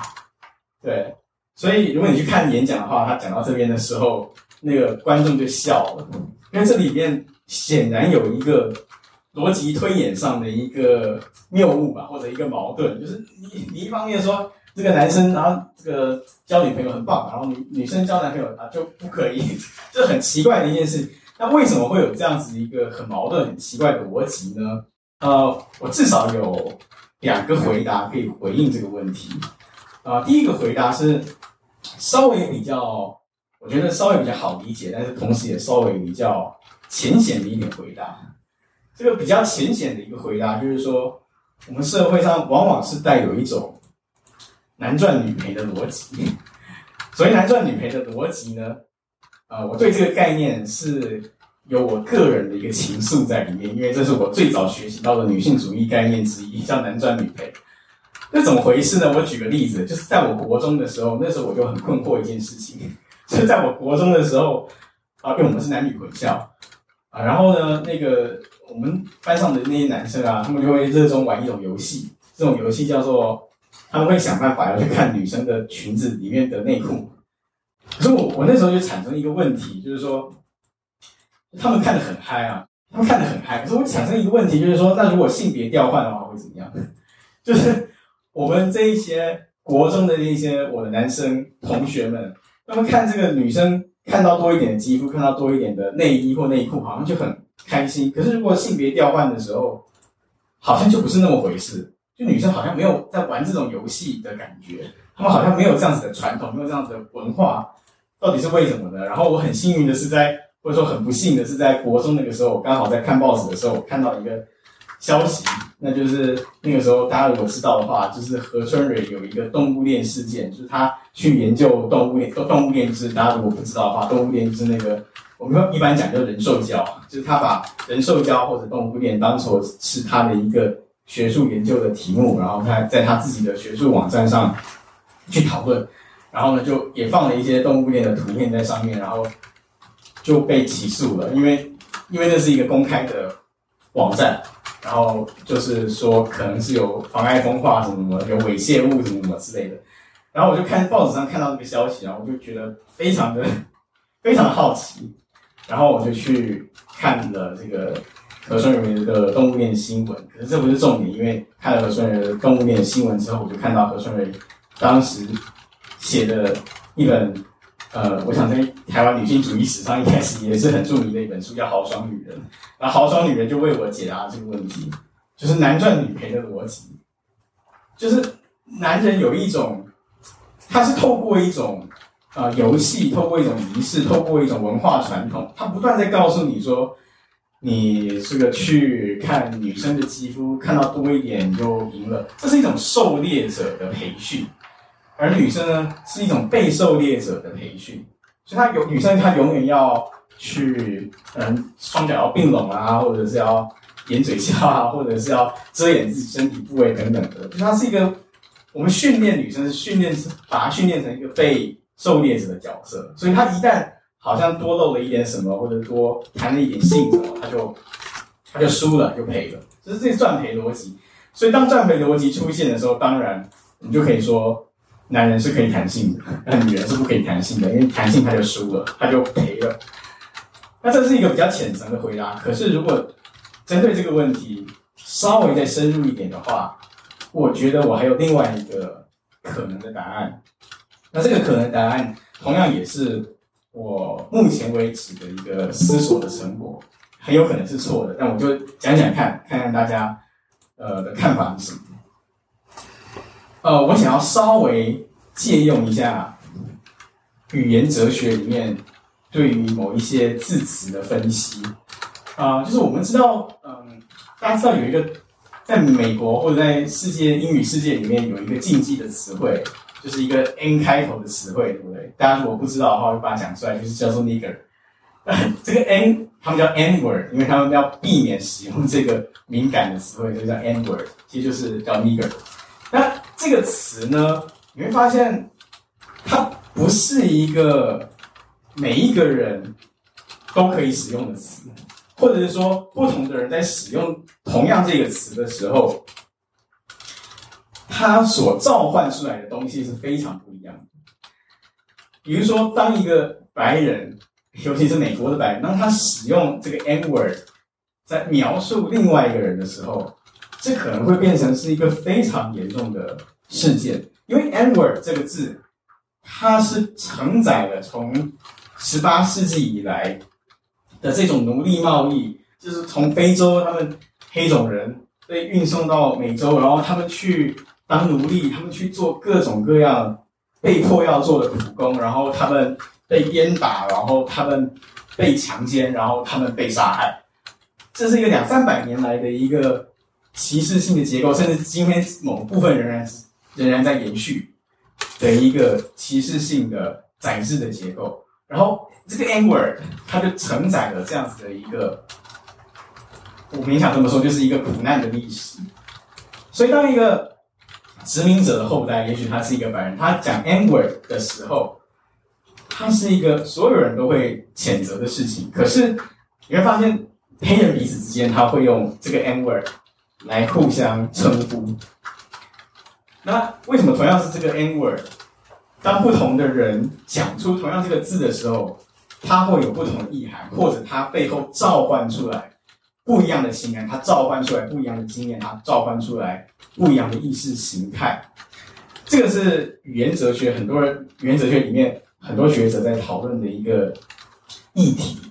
对，所以如果你去看演讲的话，他讲到这边的时候，那个观众就笑了，因为这里面显然有一个逻辑推演上的一个谬误吧，或者一个矛盾，就是你你一方面说这个男生然后这个交女朋友很棒，然后女女生交男朋友啊就不可以，这很奇怪的一件事。那为什么会有这样子一个很矛盾、很奇怪的逻辑呢？呃，我至少有两个回答可以回应这个问题。啊、第一个回答是稍微比较，我觉得稍微比较好理解，但是同时也稍微比较浅显的一点回答。这个比较浅显的一个回答就是说，我们社会上往往是带有一种男赚女赔的逻辑。所谓男赚女赔的逻辑呢？呃，我对这个概念是有我个人的一个情愫在里面，因为这是我最早学习到的女性主义概念之一，叫男赚女赔。那怎么回事呢？我举个例子，就是在我国中的时候，那时候我就很困惑一件事情，就是在我国中的时候啊，因为我们是男女混校啊，然后呢，那个我们班上的那些男生啊，他们就会热衷玩一种游戏，这种游戏叫做他们会想办法要去看女生的裙子里面的内裤。可是我我那时候就产生一个问题，就是说，他们看得很嗨啊，他们看得很嗨。可是我产生一个问题，就是说，那如果性别调换的话会怎么样？就是我们这一些国中的那些我的男生同学们，他们看这个女生看到多一点的肌肤，看到多一点的内衣或内裤，好像就很开心。可是如果性别调换的时候，好像就不是那么回事，就女生好像没有在玩这种游戏的感觉，他们好像没有这样子的传统，没有这样子的文化。到底是为什么呢？然后我很幸运的是在，或者说很不幸的是在国中那个时候，我刚好在看报纸的时候，我看到一个消息，那就是那个时候大家如果知道的话，就是何春蕊有一个动物链事件，就是他去研究动物链，动物链就是大家如果不知道的话，动物链就是那个我们说一般讲叫人兽交，就是他把人兽交或者动物链当作是他的一个学术研究的题目，然后他在他自己的学术网站上去讨论。然后呢，就也放了一些动物链的图片在上面，然后就被起诉了，因为因为那是一个公开的网站，然后就是说可能是有妨碍风化什么什么，有猥亵物什么什么之类的。然后我就看报纸上看到这个消息，然后我就觉得非常的 非常好奇，然后我就去看了这个何春蕊的动物链新闻。可是这不是重点，因为看了何春蕊的动物链新闻之后，我就看到何春蕊当时。写的一本，呃，我想在台湾女性主义史上一开始也是很著名的一本书，叫《豪爽女人》。那《豪爽女人》就为我解答这个问题，就是男赚女赔的逻辑，就是男人有一种，他是透过一种呃游戏，透过一种仪式，透过一种文化传统，他不断在告诉你说，你这个去看女生的肌肤，看到多一点你就赢了，这是一种狩猎者的培训。而女生呢，是一种被狩猎者的培训，所以她有女生，她永远要去，嗯，双脚要并拢啊，或者是要掩嘴笑啊，或者是要遮掩自己身体部位等等的。就她是一个，我们训练女生是训练，把她训练成一个被狩猎者的角色，所以她一旦好像多露了一点什么，或者多谈了一点性什么，她就她就输了，就赔了，就是这赚赔逻辑。所以当赚赔逻辑出现的时候，当然你就可以说，男人是可以弹性的，那女人是不可以弹性的，因为弹性他就输了，他就赔了。那这是一个比较浅层的回答。可是如果针对这个问题稍微再深入一点的话，我觉得我还有另外一个可能的答案。那这个可能答案同样也是我目前为止的一个思索的成果，很有可能是错的。但我就讲讲看，看看大家。呃的看法是什么？呃，我想要稍微借用一下语言哲学里面对于某一些字词的分析。啊、就是我们知道，嗯、大家知道有一个在美国或者在世界英语世界里面有一个禁忌的词汇，就是一个 N 开头的词汇，对不对？大家如果不知道的话，我就把它讲出来，就是叫做 nigger。这个 N，他们叫 N word，因为他们要避免使用这个敏感的词汇，就叫 N word，其实就是叫 nigger。那这个词呢，你会发现它不是一个每一个人都可以使用的词，或者是说不同的人在使用同样这个词的时候，它所召唤出来的东西是非常不一样的。比如说，当一个白人。尤其是美国的白人，当他使用这个 N word 在描述另外一个人的时候，这可能会变成是一个非常严重的事件，因为 N word 这个字，它是承载了从十八世纪以来的这种奴隶贸易，就是从非洲他们黑种人被运送到美洲，然后他们去当奴隶，他们去做各种各样被迫要做的苦工，然后他们。被鞭打，然后他们被强奸，然后他们被杀害。这是一个两三百年来的一个歧视性的结构，甚至今天某部分仍然仍然在延续的一个歧视性的宰制的结构。然后这个 N word 它就承载了这样子的一个，我勉强这么说，就是一个苦难的历史。所以当一个殖民者的后代，也许他是一个白人，他讲 N word 的时候。他是一个所有人都会谴责的事情，可是你会发现黑人彼此之间他会用这个 N word 来互相称呼。那为什么同样是这个 N word，当不同的人讲出同样这个字的时候，它会有不同的意涵，或者它背后召唤出来不一样的情感，它召唤出来不一样的经验，它召唤出来不一样的意识形态。这个是语言哲学，很多人语言哲学里面。很多学者在讨论的一个议题。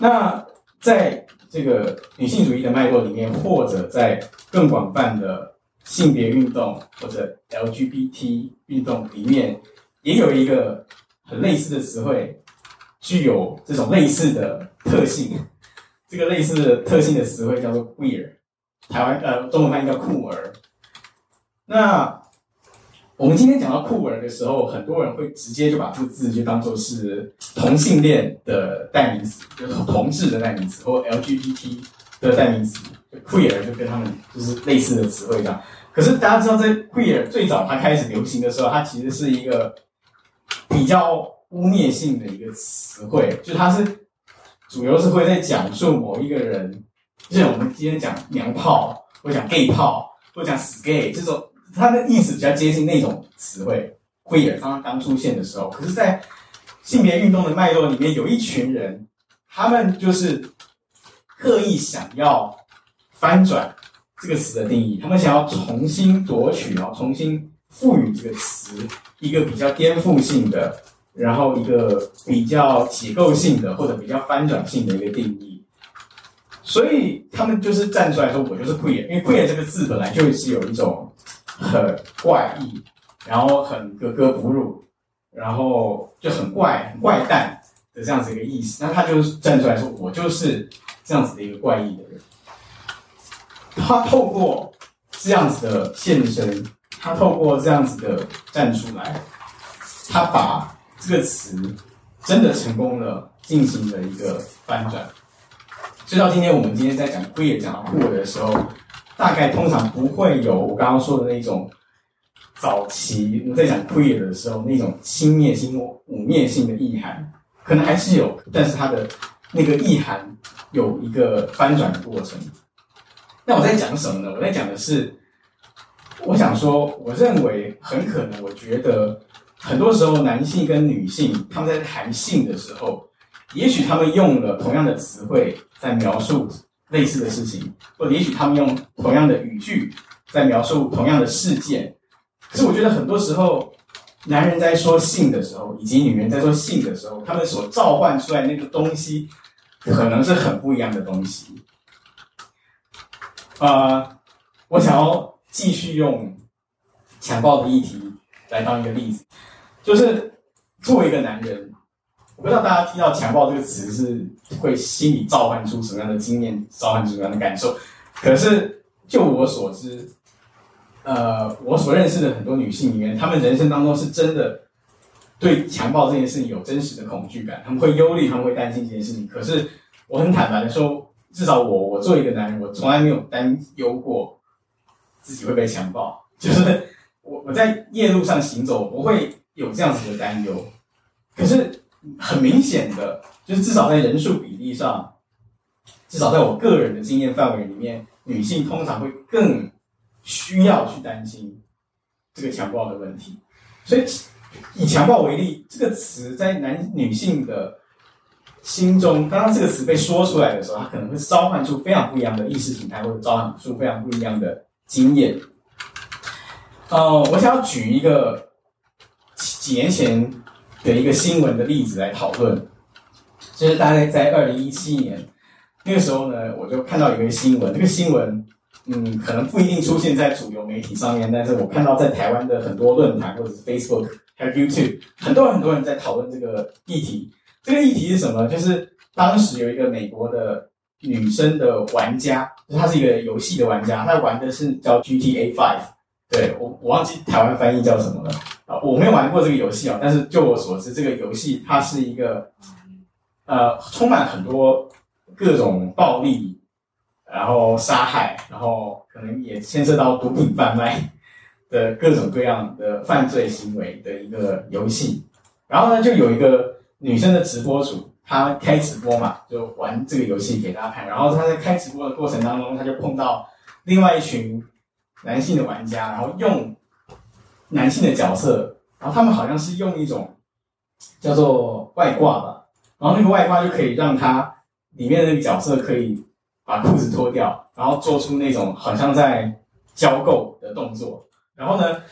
那在这个女性主义的脉络里面，或者在更广泛的性别运动或者 LGBT 运动里面，也有一个很类似的词汇，具有这种类似的特性。这个类似的特性的词汇叫做 queer，台湾呃中文翻译叫酷儿。那我们今天讲到酷儿的时候，很多人会直接就把这个字就当做是同性恋的代名词，就是同志的代名词，或 LGBT 的代名词就，queer 就跟他们就是类似的词汇这样。可是大家知道，在 queer 最早它开始流行的时候，它其实是一个比较污蔑性的一个词汇，就它是主要是会在讲述某一个人，就像我们今天讲娘炮，或讲 gay 炮，或讲死 gay 这种。它的意思比较接近那种词汇，queer 刚刚刚出现的时候，可是，在性别运动的脉络里面，有一群人，他们就是刻意想要翻转这个词的定义，他们想要重新夺取，然后重新赋予这个词一个比较颠覆性的，然后一个比较结构性的或者比较翻转性的一个定义，所以他们就是站出来说，我就是 queer，因为 queer 这个字本来就是有一种。很怪异，然后很格格不入，然后就很怪、很怪诞的这样子一个意思。那他就站出来说：“我就是这样子的一个怪异的人。”他透过这样子的现身，他透过这样子的站出来，他把这个词真的成功了，进行了一个翻转。所以到今天，我们今天在讲 queer 讲到 queer 的时候。大概通常不会有我刚刚说的那种早期我们在讲 queer 的时候那种轻蔑性、污蔑性的意涵，可能还是有，但是它的那个意涵有一个翻转的过程。那我在讲什么呢？我在讲的是，我想说，我认为很可能，我觉得很多时候男性跟女性他们在谈性的时候，也许他们用了同样的词汇在描述类似的事情，或者也许他们用同样的语句在描述同样的事件。可是我觉得很多时候，男人在说性的时候，以及女人在说性的时候，他们所召唤出来那个东西，可能是很不一样的东西。呃，我想要继续用强暴的议题来当一个例子，就是作为一个男人，我不知道大家听到强暴这个词是会心里召唤出什么样的经验，召唤出什么样的感受。可是就我所知，呃，我所认识的很多女性里面，她们人生当中是真的对强暴这件事情有真实的恐惧感，她们会忧虑，她们会担心这件事情。可是我很坦白的说。至少我，我作为一个男人，我从来没有担忧过自己会被强暴。就是我我在夜路上行走，我不会有这样子的担忧。可是很明显的，就是至少在人数比例上，至少在我个人的经验范围里面，女性通常会更需要去担心这个强暴的问题。所以以强暴为例，这个词在男女性的。心中，当这个词被说出来的时候，它可能会召唤出非常不一样的意识形态，或者召唤出非常不一样的经验。呃，我想要举一个几年前的一个新闻的例子来讨论，就是大概在二零一七年那个时候呢，我就看到一个新闻，这个新闻，嗯，可能不一定出现在主流媒体上面，但是我看到在台湾的很多论坛或者是 Facebook 还有 YouTube，很多很多人在讨论这个议题。这个议题是什么？就是当时有一个美国的女生的玩家，就她是一个游戏的玩家，她玩的是叫 GTA Five。对，我我忘记台湾翻译叫什么了啊，我没有玩过这个游戏啊，但是就我所知，这个游戏它是一个呃充满很多各种暴力，然后杀害，然后可能也牵涉到毒品贩卖的各种各样的犯罪行为的一个游戏。然后呢，就有一个。女生的直播主，她开直播嘛，就玩这个游戏给大家看。然后她在开直播的过程当中，她就碰到另外一群男性的玩家，然后用男性的角色，然后他们好像是用一种叫做外挂吧，然后那个外挂就可以让他里面的那个角色可以把裤子脱掉，然后做出那种好像在交媾的动作。然后呢，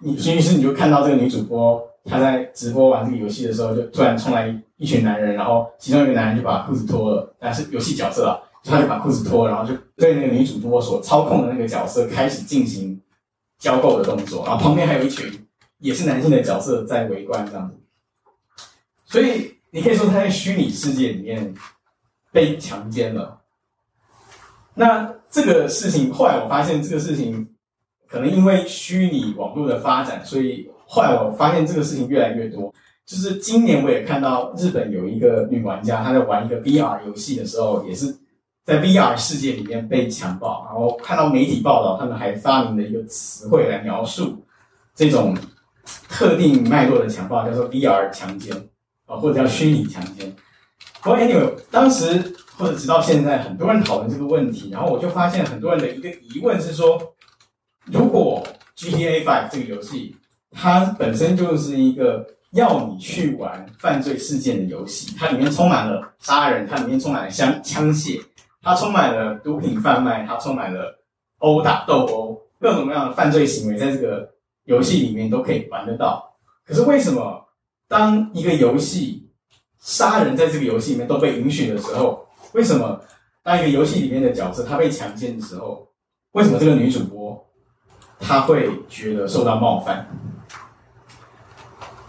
你于是你就看到这个女主播。她在直播玩这个游戏的时候，就突然冲来一群男人，然后其中一个男人就把裤子脱了，但是游戏角色啊，他就把裤子脱了，然后就对那个女主播所操控的那个角色开始进行交媾的动作，然后旁边还有一群也是男性的角色在围观这样子，所以你可以说他在虚拟世界里面被强奸了。那这个事情后来我发现，这个事情可能因为虚拟网络的发展，所以。后来我发现这个事情越来越多，就是今年我也看到日本有一个女玩家，她在玩一个 VR 游戏的时候，也是在 VR 世界里面被强暴。然后看到媒体报道，他们还发明了一个词汇来描述这种特定脉络的强暴，叫做 VR 强奸啊，或者叫虚拟强奸。不过 anyway，当时或者直到现在，很多人讨论这个问题，然后我就发现很多人的一个疑问是说，如果 GTA Five 这个游戏，它本身就是一个要你去玩犯罪事件的游戏，它里面充满了杀人，它里面充满了枪枪械，它充满了毒品贩卖，它充满了殴打斗殴，各种各样的犯罪行为在这个游戏里面都可以玩得到。可是为什么当一个游戏杀人在这个游戏里面都被允许的时候，为什么当一个游戏里面的角色他被强奸的时候，为什么这个女主播她会觉得受到冒犯？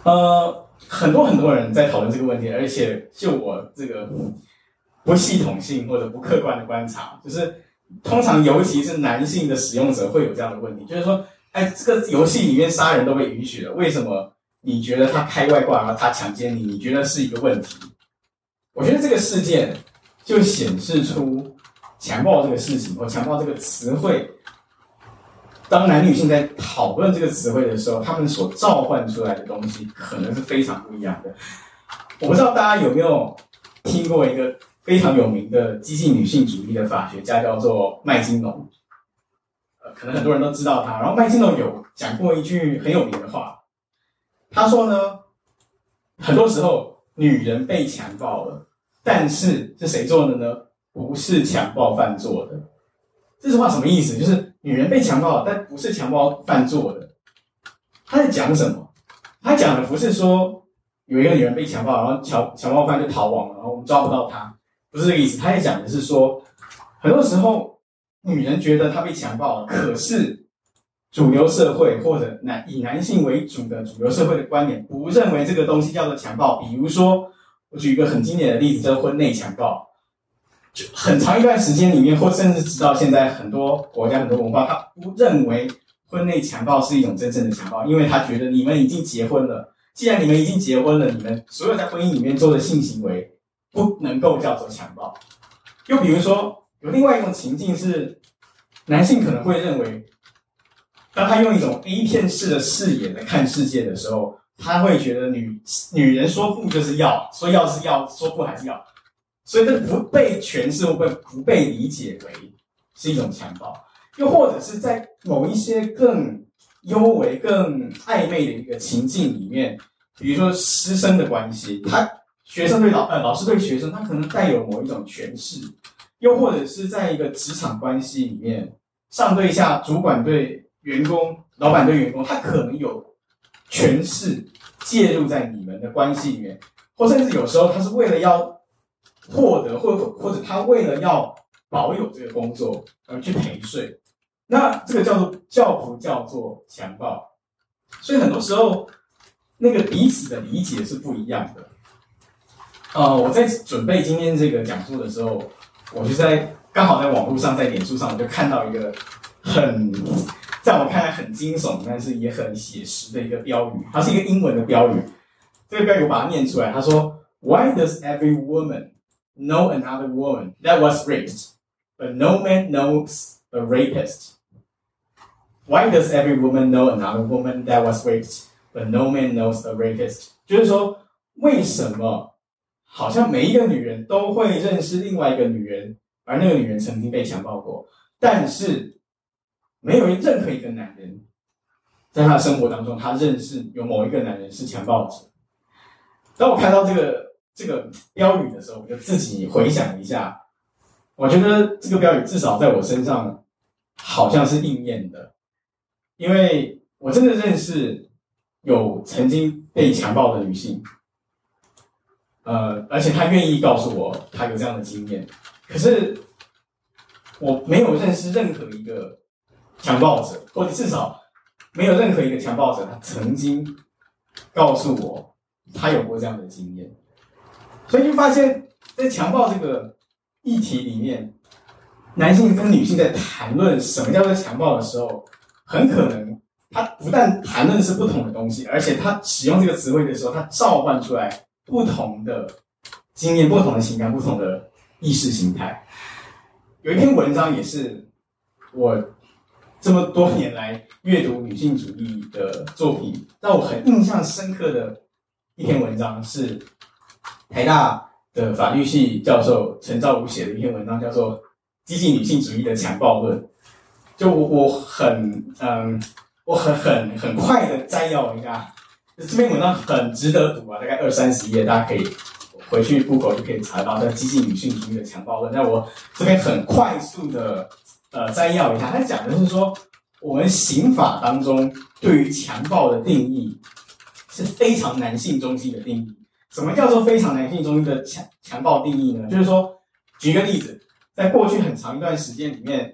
呃，很多很多人在讨论这个问题，而且就我这个不系统性或者不客观的观察，就是通常尤其是男性的使用者会有这样的问题，就是说，哎，这个游戏里面杀人都被允许了，为什么你觉得他开外挂，然后他强奸你，你觉得是一个问题？我觉得这个事件就显示出强暴这个事情或强暴这个词汇。当男女性在讨论这个词汇的时候，他们所召唤出来的东西可能是非常不一样的。我不知道大家有没有听过一个非常有名的激进女性主义的法学家，叫做麦金农。呃，可能很多人都知道他。然后麦金农有讲过一句很有名的话，他说呢，很多时候女人被强暴了，但是是谁做的呢？不是强暴犯做的。这句话什么意思？就是女人被强暴了，但不是强暴犯做的。他在讲什么？他讲的不是说有一个女人被强暴，然后强强暴犯就逃亡了，然后我们抓不到她，不是这个意思。他也讲的是说，很多时候女人觉得她被强暴了，可是主流社会或者男以男性为主的主流社会的观点不认为这个东西叫做强暴。比如说，我举一个很经典的例子，叫婚内强暴。就很长一段时间里面，或甚至直到现在，很多国家、很多文化，他不认为婚内强暴是一种真正的强暴，因为他觉得你们已经结婚了，既然你们已经结婚了，你们所有在婚姻里面做的性行为不能够叫做强暴。又比如说，有另外一种情境是，男性可能会认为，当他用一种 A 片式的视野来看世界的时候，他会觉得女女人说不就是要，说要是要，说不还是要。所以，这不被诠释或被不被理解为是一种强暴，又或者是在某一些更幽微、更暧昧的一个情境里面，比如说师生的关系，他学生对老呃老师对学生，他可能带有某一种诠释，又或者是在一个职场关系里面，上对下、主管对员工、老板对员工，他可能有诠释介入在你们的关系里面，或甚至有时候他是为了要。获得，或者或者他为了要保有这个工作而去陪睡，那这个叫做叫不叫做强暴？所以很多时候那个彼此的理解是不一样的。呃，我在准备今天这个讲座的时候，我就在刚好在网络上，在脸书上，我就看到一个很在我看来很惊悚，但是也很写实的一个标语，它是一个英文的标语。这个标语我把它念出来，他说：“Why does every woman know another woman that was raped, but no man knows a rapist. Why does every woman know another woman that was raped, but no man knows a rapist？就是说，为什么好像每一个女人都会认识另外一个女人，而那个女人曾经被强暴过，但是没有任何一个男人在他的生活当中，他认识有某一个男人是强暴者。当我看到这个。这个标语的时候，我就自己回想一下，我觉得这个标语至少在我身上好像是应验的，因为我真的认识有曾经被强暴的女性，呃，而且他愿意告诉我他有这样的经验，可是我没有认识任何一个强暴者，或者至少没有任何一个强暴者他曾经告诉我他有过这样的经验。所以就发现，在强暴这个议题里面，男性跟女性在谈论什么叫做强暴的时候，很可能他不但谈论是不同的东西，而且他使用这个词汇的时候，他召唤出来不同的经验、不同的情感、不同的意识形态。有一篇文章也是我这么多年来阅读女性主义的作品，让我很印象深刻的一篇文章是。台大的法律系教授陈兆武写的一篇文章，叫做《激进女性主义的强暴论》。就我我很嗯，我很很很快的摘要一下，这篇文章很值得读啊，大概二三十页，大家可以回去 Google 就可以查到。叫《激进女性主义的强暴论》。那我这边很快速的呃摘要一下，他讲的是说，我们刑法当中对于强暴的定义是非常男性中心的定义。什么叫做非常男性中心的强强暴定义呢？就是说，举个例子，在过去很长一段时间里面，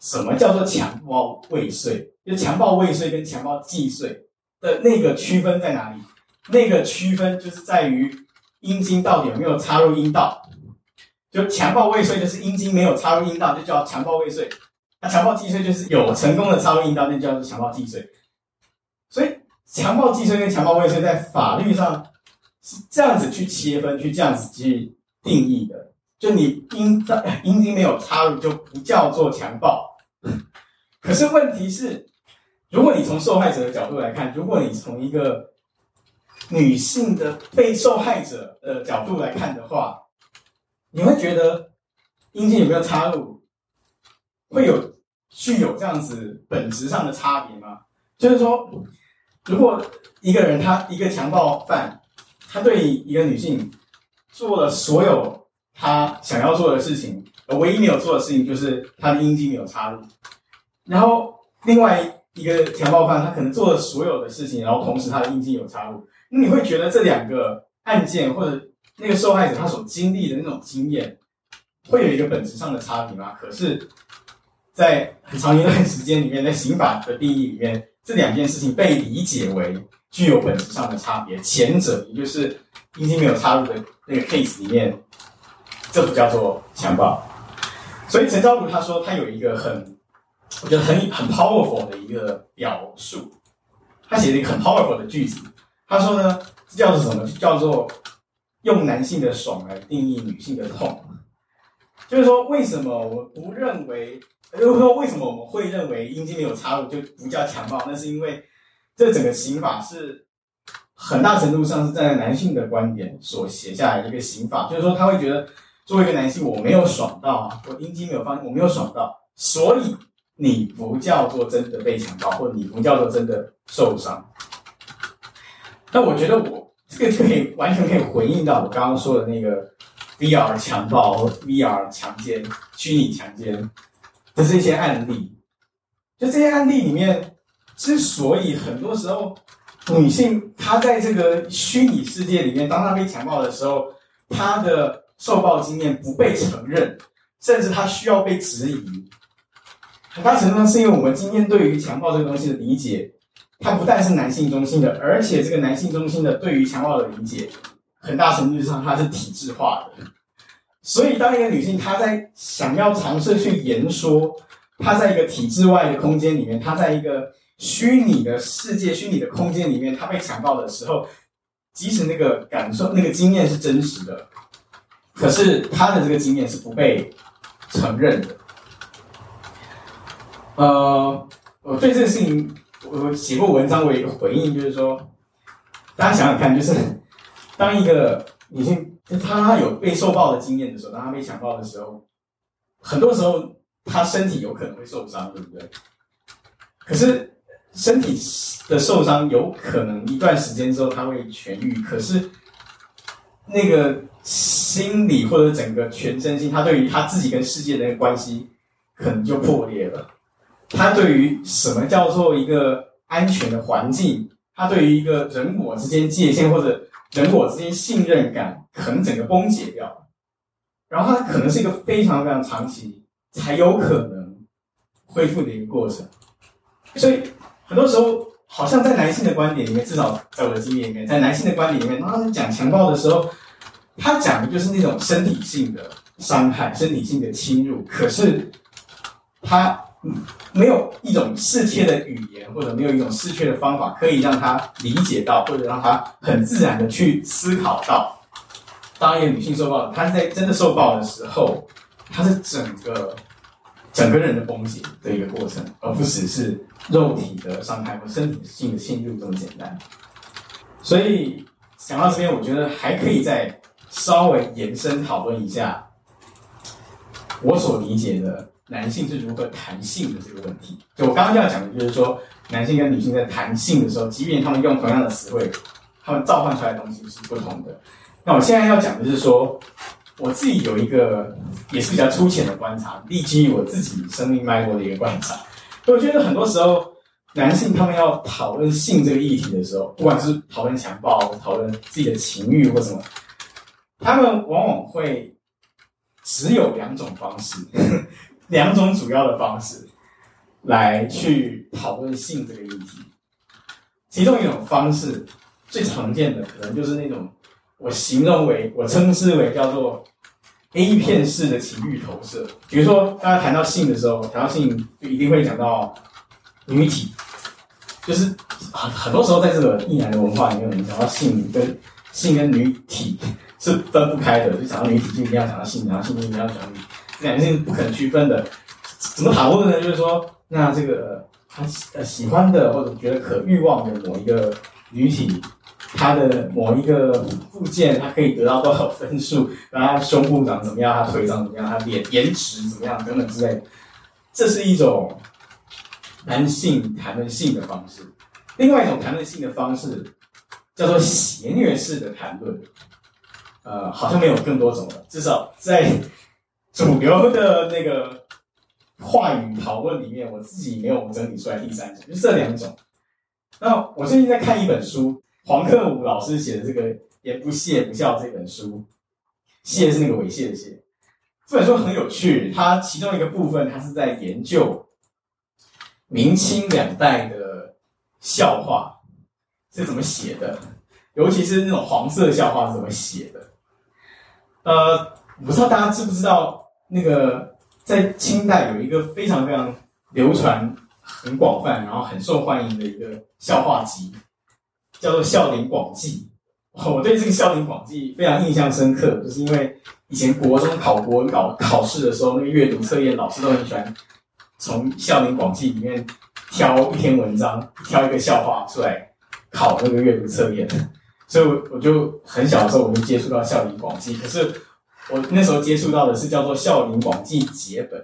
什么叫做强暴未遂？就强暴未遂跟强暴既遂的那个区分在哪里？那个区分就是在于阴茎到底有没有插入阴道。就强暴未遂就是阴茎没有插入阴道，就叫强暴未遂。那强暴既遂就是有成功的插入阴道，那叫做强暴既遂。所以，强暴既遂跟强暴未遂在法律上。是这样子去切分，去这样子去定义的。就你阴在阴茎没有插入，就不叫做强暴。可是问题是，如果你从受害者的角度来看，如果你从一个女性的被受害者的角度来看的话，你会觉得阴茎有没有插入，会有具有这样子本质上的差别吗？就是说，如果一个人他一个强暴犯，他对一个女性做了所有他想要做的事情，而唯一没有做的事情就是他的阴茎没有插入，然后另外。一个强暴犯，他可能做了所有的事情，然后同时他的阴茎有插入，那你会觉得这两个案件或者那个受害者他所经历的那种经验，会有一个本质上的差别吗？可是，在很长一段时间里面，在刑法的定义里面，这两件事情被理解为具有本质上的差别。前者，也就是阴茎没有插入的那个 case 里面，这不叫做强暴。所以陈昭如他说他有一个很。我觉得很很 powerful 的一个表述，他写了一个很 powerful 的句子。他说呢，叫做什么？叫做用男性的爽来定义女性的痛。就是说，为什么我不认为？就是说，为什么我们会认为阴茎没有插入就不叫强暴？那是因为这整个刑法是很大程度上是站在男性的观点所写下来的一个刑法。就是说，他会觉得作为一个男性，我没有爽到啊，我阴茎没有放，我没有爽到，所以。你不叫做真的被强暴，或你不叫做真的受伤。那我觉得我这个就可以完全可以回应到我刚刚说的那个 VR 强暴、VR 强奸、虚拟强奸的这些案例。就这些案例里面，之所以很多时候女性她在这个虚拟世界里面，当她被强暴的时候，她的受暴经验不被承认，甚至她需要被质疑。很大程度上是因为我们今天对于强暴这个东西的理解，它不但是男性中心的，而且这个男性中心的对于强暴的理解，很大程度上它是体制化的。所以，当一个女性她在想要尝试去言说，她在一个体制外的空间里面，她在一个虚拟的世界、虚拟的空间里面，她被强暴的时候，即使那个感受、那个经验是真实的，可是她的这个经验是不被承认的。呃，我对这个事情，我写过文章，我有一个回应，就是说，大家想想看，就是当一个女性她有被受暴的经验的时候，当她被强暴的时候，很多时候她身体有可能会受伤，对不对？可是身体的受伤有可能一段时间之后她会痊愈，可是那个心理或者整个全身心，她对于她自己跟世界的关系，可能就破裂了。他对于什么叫做一个安全的环境，他对于一个人我之间界限或者人我之间信任感，可能整个崩解掉。然后他可能是一个非常非常长期才有可能恢复的一个过程。所以很多时候，好像在男性的观点里面，至少在我的经验里面，在男性的观点里面，当他讲强暴的时候，他讲的就是那种身体性的伤害、身体性的侵入。可是他。没有一种适切的语言，或者没有一种适切的方法，可以让他理解到，或者让他很自然的去思考到，当一个女性受暴，她在真的受暴的时候，她是整个整个人的崩解的一个过程，而不只是肉体的伤害或身体性的侵入这么简单。所以讲到这边，我觉得还可以再稍微延伸讨论一下我所理解的。男性是如何谈性的这个问题，就我刚刚要讲的，就是说男性跟女性在谈性的时候，即便他们用同样的词汇，他们召唤出来的东西是不同的。那我现在要讲的是说，我自己有一个也是比较粗浅的观察，立基于我自己生命脉络的一个观察。我觉得很多时候，男性他们要讨论性这个议题的时候，不管是讨论强暴、讨论自己的情欲或什么，他们往往会只有两种方式。两种主要的方式来去讨论性这个议题，其中一种方式最常见的可能就是那种我形容为我称之为叫做 A 片式的情欲投射。比如说，大家谈到性的时候，谈到性就一定会讲到女体，就是很很多时候在这个异男的文化里面，我们讲到性跟性跟女体是分不开的，就讲到女体就一定要讲到性，然后性就一定要讲女体。两性是不可能区分的，怎么讨论呢？就是说，那这个他呃喜欢的或者觉得可欲望的某一个女体，她的某一个部件，她可以得到多少分数，然后她胸部长怎么样，她腿长怎么样，她脸颜值怎么样？等等之类的，这是一种男性谈论性的方式。另外一种谈论性的方式叫做谐谑式的谈论，呃，好像没有更多种了，至少在主流的那个话语讨论里面，我自己没有整理出来第三种，就这两种。那我最近在看一本书。黄克武老师写的这个“言不亵不笑”这本书，“亵”是那个猥亵的“亵”。这本书很有趣，它其中一个部分，它是在研究明清两代的笑话是怎么写的，尤其是那种黄色笑话是怎么写的。呃，我不知道大家知不知道，那个在清代有一个非常非常流传很广泛，然后很受欢迎的一个笑话集。叫做《笑林广记》，我对这个《笑林广记》非常印象深刻，就是因为以前国中考国文考考试的时候，那个阅读测验老师都很喜欢从《笑林广记》里面挑一篇文章，挑一个笑话出来考那个阅读测验，所以我我就很小的时候我就接触到《笑林广记》，可是我那时候接触到的是叫做《孝陵广记结本》，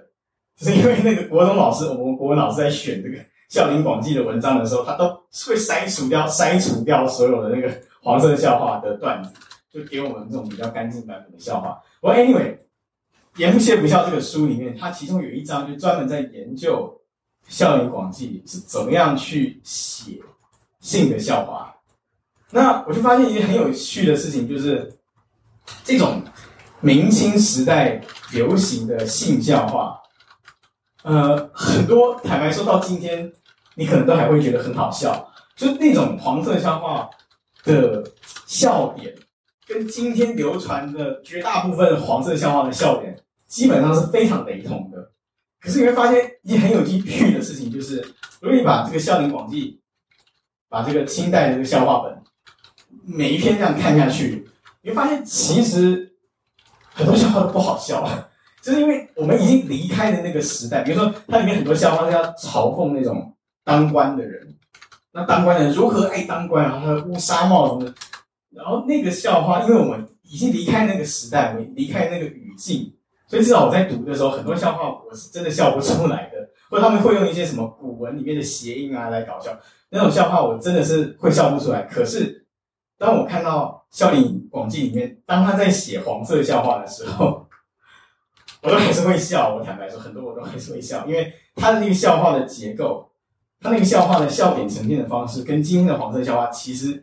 就是因为那个国中老师，我们国文老师在选这个。《孝陵广记》的文章的时候，他都会筛除掉、筛除掉所有的那个黄色笑话的段子，就给我们这种比较干净版本的笑话。我 anyway，《言不谢不笑》这个书里面，它其中有一章就专门在研究《孝陵广记》是怎么样去写性的笑话。那我就发现一件很有趣的事情，就是这种明清时代流行的性笑话，呃，很多坦白说到今天。你可能都还会觉得很好笑，就那种黄色笑话的笑点，跟今天流传的绝大部分黄色笑话的笑点，基本上是非常雷同的。可是你会发现一件很有趣的事情，就是如果你把这个《孝陵广记》，把这个清代的这个笑话本，每一篇这样看下去，你会发现其实很多笑话都不好笑，就是因为我们已经离开了那个时代。比如说，它里面很多笑话是要嘲讽那种。当官的人，那当官的人如何爱当官啊？他乌纱帽什么的，然后那个笑话，因为我们已经离开那个时代，我们离开那个语境，所以至少我在读的时候，很多笑话我是真的笑不出来的，或者他们会用一些什么古文里面的谐音啊来搞笑，那种笑话我真的是会笑不出来。可是当我看到《笑林广记》里面，当他在写黄色笑话的时候，我都还是会笑。我坦白说，很多我都还是会笑，因为他的那个笑话的结构。他那个笑话的笑点呈现的方式，跟今天的黄色笑话其实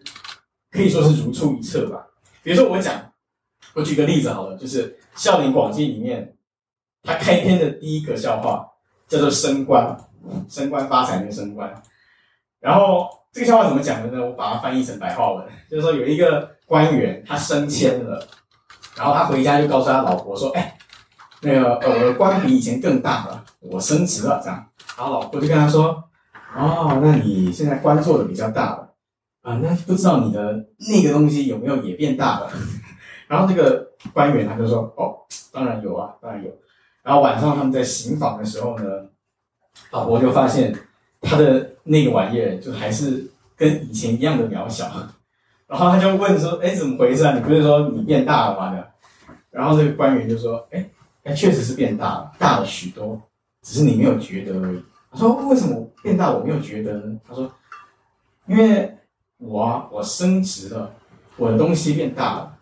可以说是如出一辙吧。比如说，我讲，我举个例子好了，就是《笑林广记》里面，他开篇的第一个笑话叫做“升官”，升官发财的升官。然后这个笑话怎么讲的呢？我把它翻译成白话文，就是说有一个官员他升迁了，然后他回家就告诉他老婆说：“哎，那个呃官比以前更大了，我升职了。”这样，然后老婆就跟他说。哦，那你现在官做的比较大了啊？那不知道你的那个东西有没有也变大了？然后这个官员他就说：“哦，当然有啊，当然有。”然后晚上他们在行房的时候呢，老婆就发现他的那个玩意儿就还是跟以前一样的渺小。然后他就问说：“哎，怎么回事啊？你不是说你变大了吗？”的。然后这个官员就说：“哎，哎，确实是变大了，大了许多，只是你没有觉得而已。”他说：“为什么变大我没有觉得呢？”他说：“因为我啊，我升职了，我的东西变大了。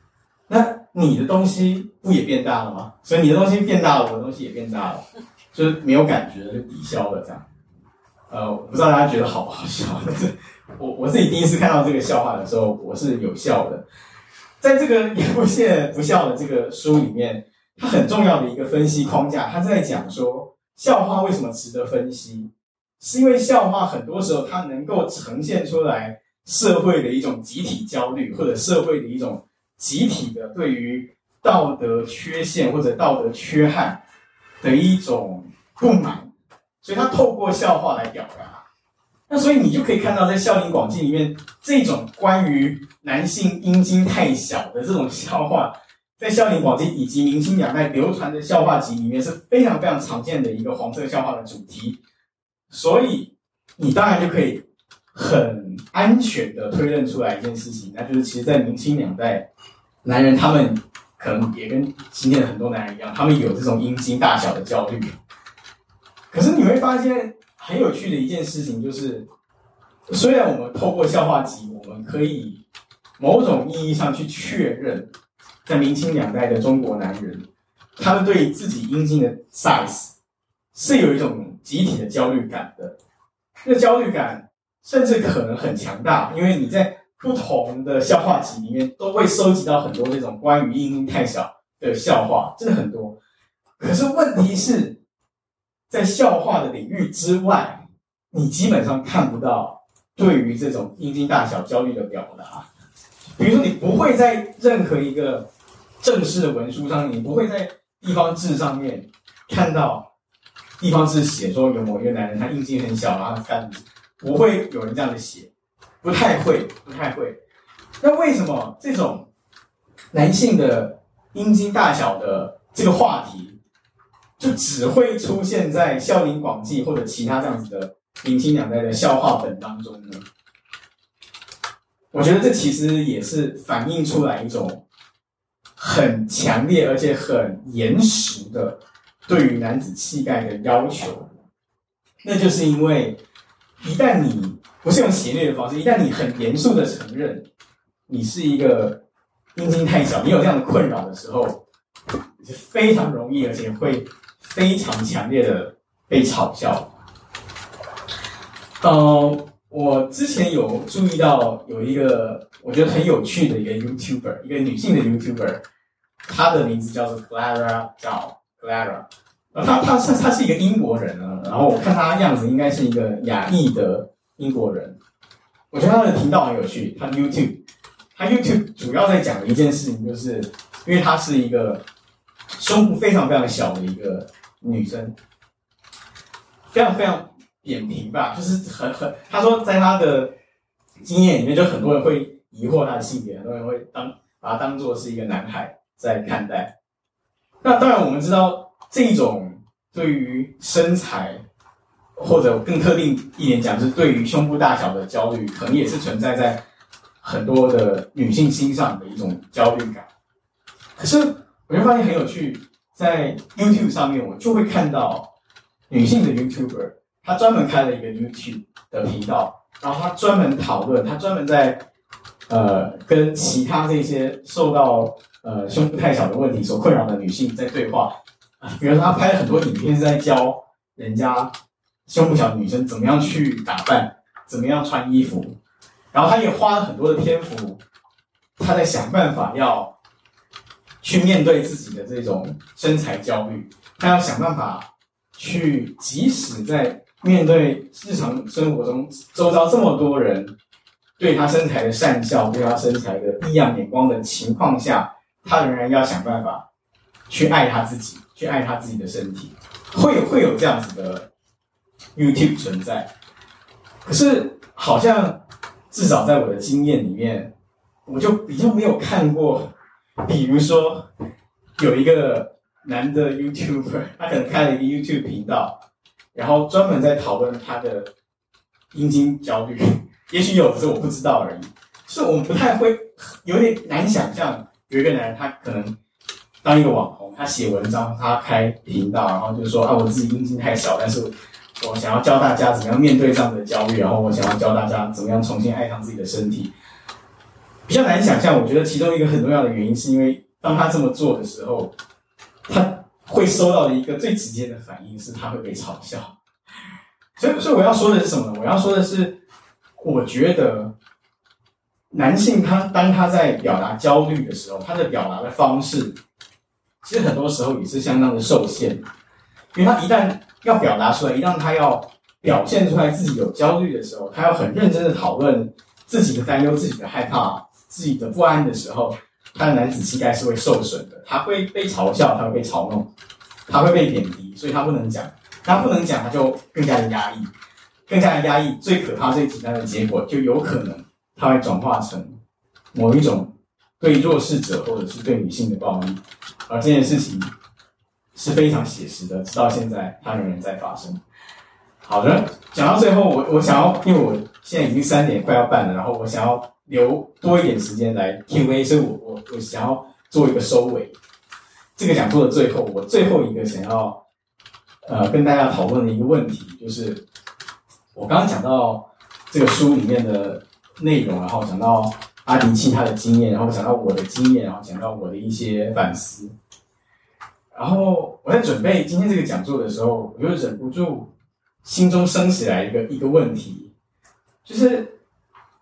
那你的东西不也变大了吗？所以你的东西变大了，我的东西也变大了，就是没有感觉，就抵消了这样。呃，我不知道大家觉得好不好笑，但是我我自己第一次看到这个笑话的时候，我是有笑的。在这个也不亵不笑的这个书里面，它很重要的一个分析框架，它在讲说。笑话为什么值得分析？是因为笑话很多时候它能够呈现出来社会的一种集体焦虑，或者社会的一种集体的对于道德缺陷或者道德缺憾的一种不满，所以他透过笑话来表达。那所以你就可以看到，在《孝陵广记》里面，这种关于男性阴茎太小的这种笑话。在《孝陵广记》以及明清两代流传的笑话集里面是非常非常常见的一个黄色笑话的主题，所以你当然就可以很安全的推论出来一件事情，那就是其实，在明清两代，男人他们可能也跟今天的很多男人一样，他们有这种阴茎大小的焦虑。可是你会发现很有趣的一件事情，就是虽然我们透过笑话集，我们可以某种意义上去确认，在明清两代的中国男人，他们对自己阴茎的 size 是有一种集体的焦虑感的。这焦虑感甚至可能很强大，因为你在不同的笑话集里面都会收集到很多这种关于阴茎太小的笑话，真的很多。可是问题是，在笑话的领域之外，你基本上看不到对于这种阴茎大小焦虑的表达。比如说，你不会在任何一个正式的文书上，你不会在地方志上面看到。地方志写说有某一个男人，他阴茎很小，然后干，不会有人这样子写，不太会，不太会。那为什么这种男性的阴茎大小的这个话题，就只会出现在《笑林广记》或者其他这样子的明清两代的笑话本当中呢？我觉得这其实也是反映出来一种很强烈而且很严实的。对于男子气概的要求，那就是因为一旦你不是用邪恶的方式，一旦你很严肃的承认你是一个阴茎太小，你有这样的困扰的时候，是非常容易，而且会非常强烈的被嘲笑。呃，我之前有注意到有一个我觉得很有趣的一个 YouTuber，一个女性的 YouTuber，她的名字叫做 Clara 叫。Clara，她她是她是一个英国人啊，然后我看她样子应该是一个亚裔的英国人。我觉得她的频道很有趣，她 YouTube，她 YouTube 主要在讲的一件事情，就是因为她是一个胸部非常非常小的一个女生，非常非常扁平吧，就是很很，他说在他的经验里面，就很多人会疑惑他的性别，很多人会当把他当做是一个男孩在看待。那当然，我们知道这种对于身材，或者更特定一点讲，是对于胸部大小的焦虑，可能也是存在在很多的女性心上的一种焦虑感。可是，我就发现很有趣，在 YouTube 上面，我就会看到女性的 YouTuber，她专门开了一个 YouTube 的频道，然后她专门讨论，她专门在呃跟其他这些受到呃，胸部太小的问题所困扰的女性在对话，比如说她拍了很多影片是在教人家胸部小的女生怎么样去打扮，怎么样穿衣服，然后她也花了很多的篇幅，她在想办法要去面对自己的这种身材焦虑，他要想办法去，即使在面对日常生活中周遭这么多人对他身材的讪笑，对他身材的异样眼光的情况下。他仍然要想办法去爱他自己，去爱他自己的身体，会会有这样子的 YouTube 存在。可是好像至少在我的经验里面，我就比较没有看过，比如说有一个男的 YouTuber，他可能开了一个 YouTube 频道，然后专门在讨论他的阴茎焦虑。也许有，只是我不知道而已。是我们不太会，有点难想象。有一个男人，他可能当一个网红，他写文章，他开频道，然后就是说啊，我自己阴茎太小，但是我想要教大家怎么样面对这样的焦虑，然后我想要教大家怎么样重新爱上自己的身体。比较难想象，我觉得其中一个很重要的原因，是因为当他这么做的时候，他会收到的一个最直接的反应是，他会被嘲笑。所以，所以我要说的是什么呢？我要说的是，我觉得。男性他当他在表达焦虑的时候，他的表达的方式，其实很多时候也是相当的受限，因为他一旦要表达出来，一旦他要表现出来自己有焦虑的时候，他要很认真的讨论自己的担忧、自己的害怕、自己的不安的时候，他的男子气概是会受损的，他会被嘲笑，他会被嘲弄，他会被贬低，所以他不能讲，他不能讲，他就更加的压抑，更加的压抑，最可怕、最极端的结果就有可能。他会转化成某一种对弱势者或者是对女性的暴力，而这件事情是非常写实的，直到现在它仍然在发生。好的，讲到最后，我我想要，因为我现在已经三点快要半了，然后我想要留多一点时间来 Q&A，所以我我我想要做一个收尾。这个讲座的最后，我最后一个想要呃跟大家讨论的一个问题，就是我刚刚讲到这个书里面的内容，然后讲到阿迪契他的经验，然后讲到我的经验，然后讲到我的一些反思。然后我在准备今天这个讲座的时候，我就忍不住心中升起来一个一个问题，就是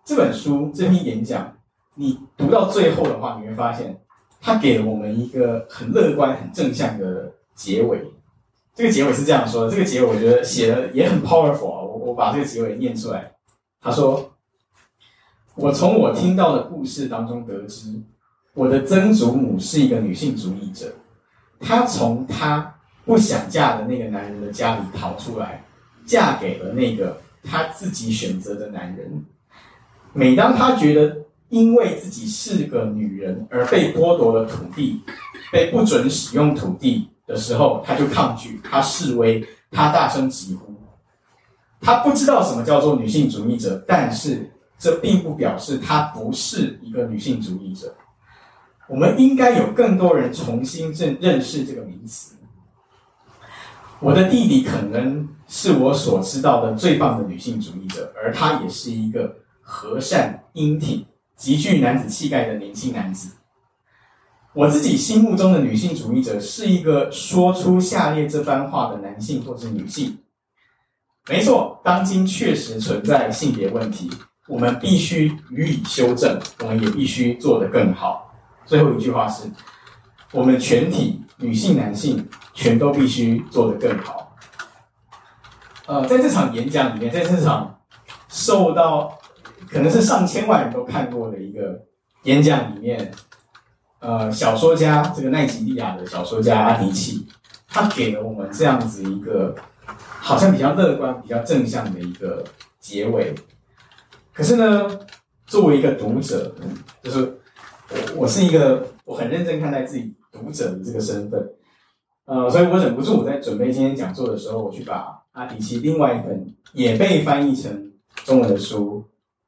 这本书这篇演讲，你读到最后的话，你会发现。他给了我们一个很乐观、很正向的结尾。这个结尾是这样说的：这个结尾我觉得写的也很 powerful 啊。我我把这个结尾念出来。他说：“我从我听到的故事当中得知，我的曾祖母是一个女性主义者。她从她不想嫁的那个男人的家里逃出来，嫁给了那个她自己选择的男人。每当她觉得……”因为自己是个女人而被剥夺了土地，被不准使用土地的时候，他就抗拒，他示威，他大声疾呼。他不知道什么叫做女性主义者，但是这并不表示他不是一个女性主义者。我们应该有更多人重新认认识这个名词。我的弟弟可能是我所知道的最棒的女性主义者，而他也是一个和善、英挺。极具男子气概的年轻男子。我自己心目中的女性主义者是一个说出下列这番话的男性或是女性。没错，当今确实存在性别问题，我们必须予以修正，我们也必须做得更好。最后一句话是：我们全体女性、男性全都必须做得更好。呃，在这场演讲里面，在这场受到。可能是上千万人都看过的一个演讲里面，呃，小说家这个奈及利亚的小说家阿迪契，他给了我们这样子一个好像比较乐观、比较正向的一个结尾。可是呢，作为一个读者，就是我我是一个我很认真看待自己读者的这个身份，呃，所以我忍不住我在准备今天讲座的时候，我去把阿迪契另外一本也被翻译成中文的书。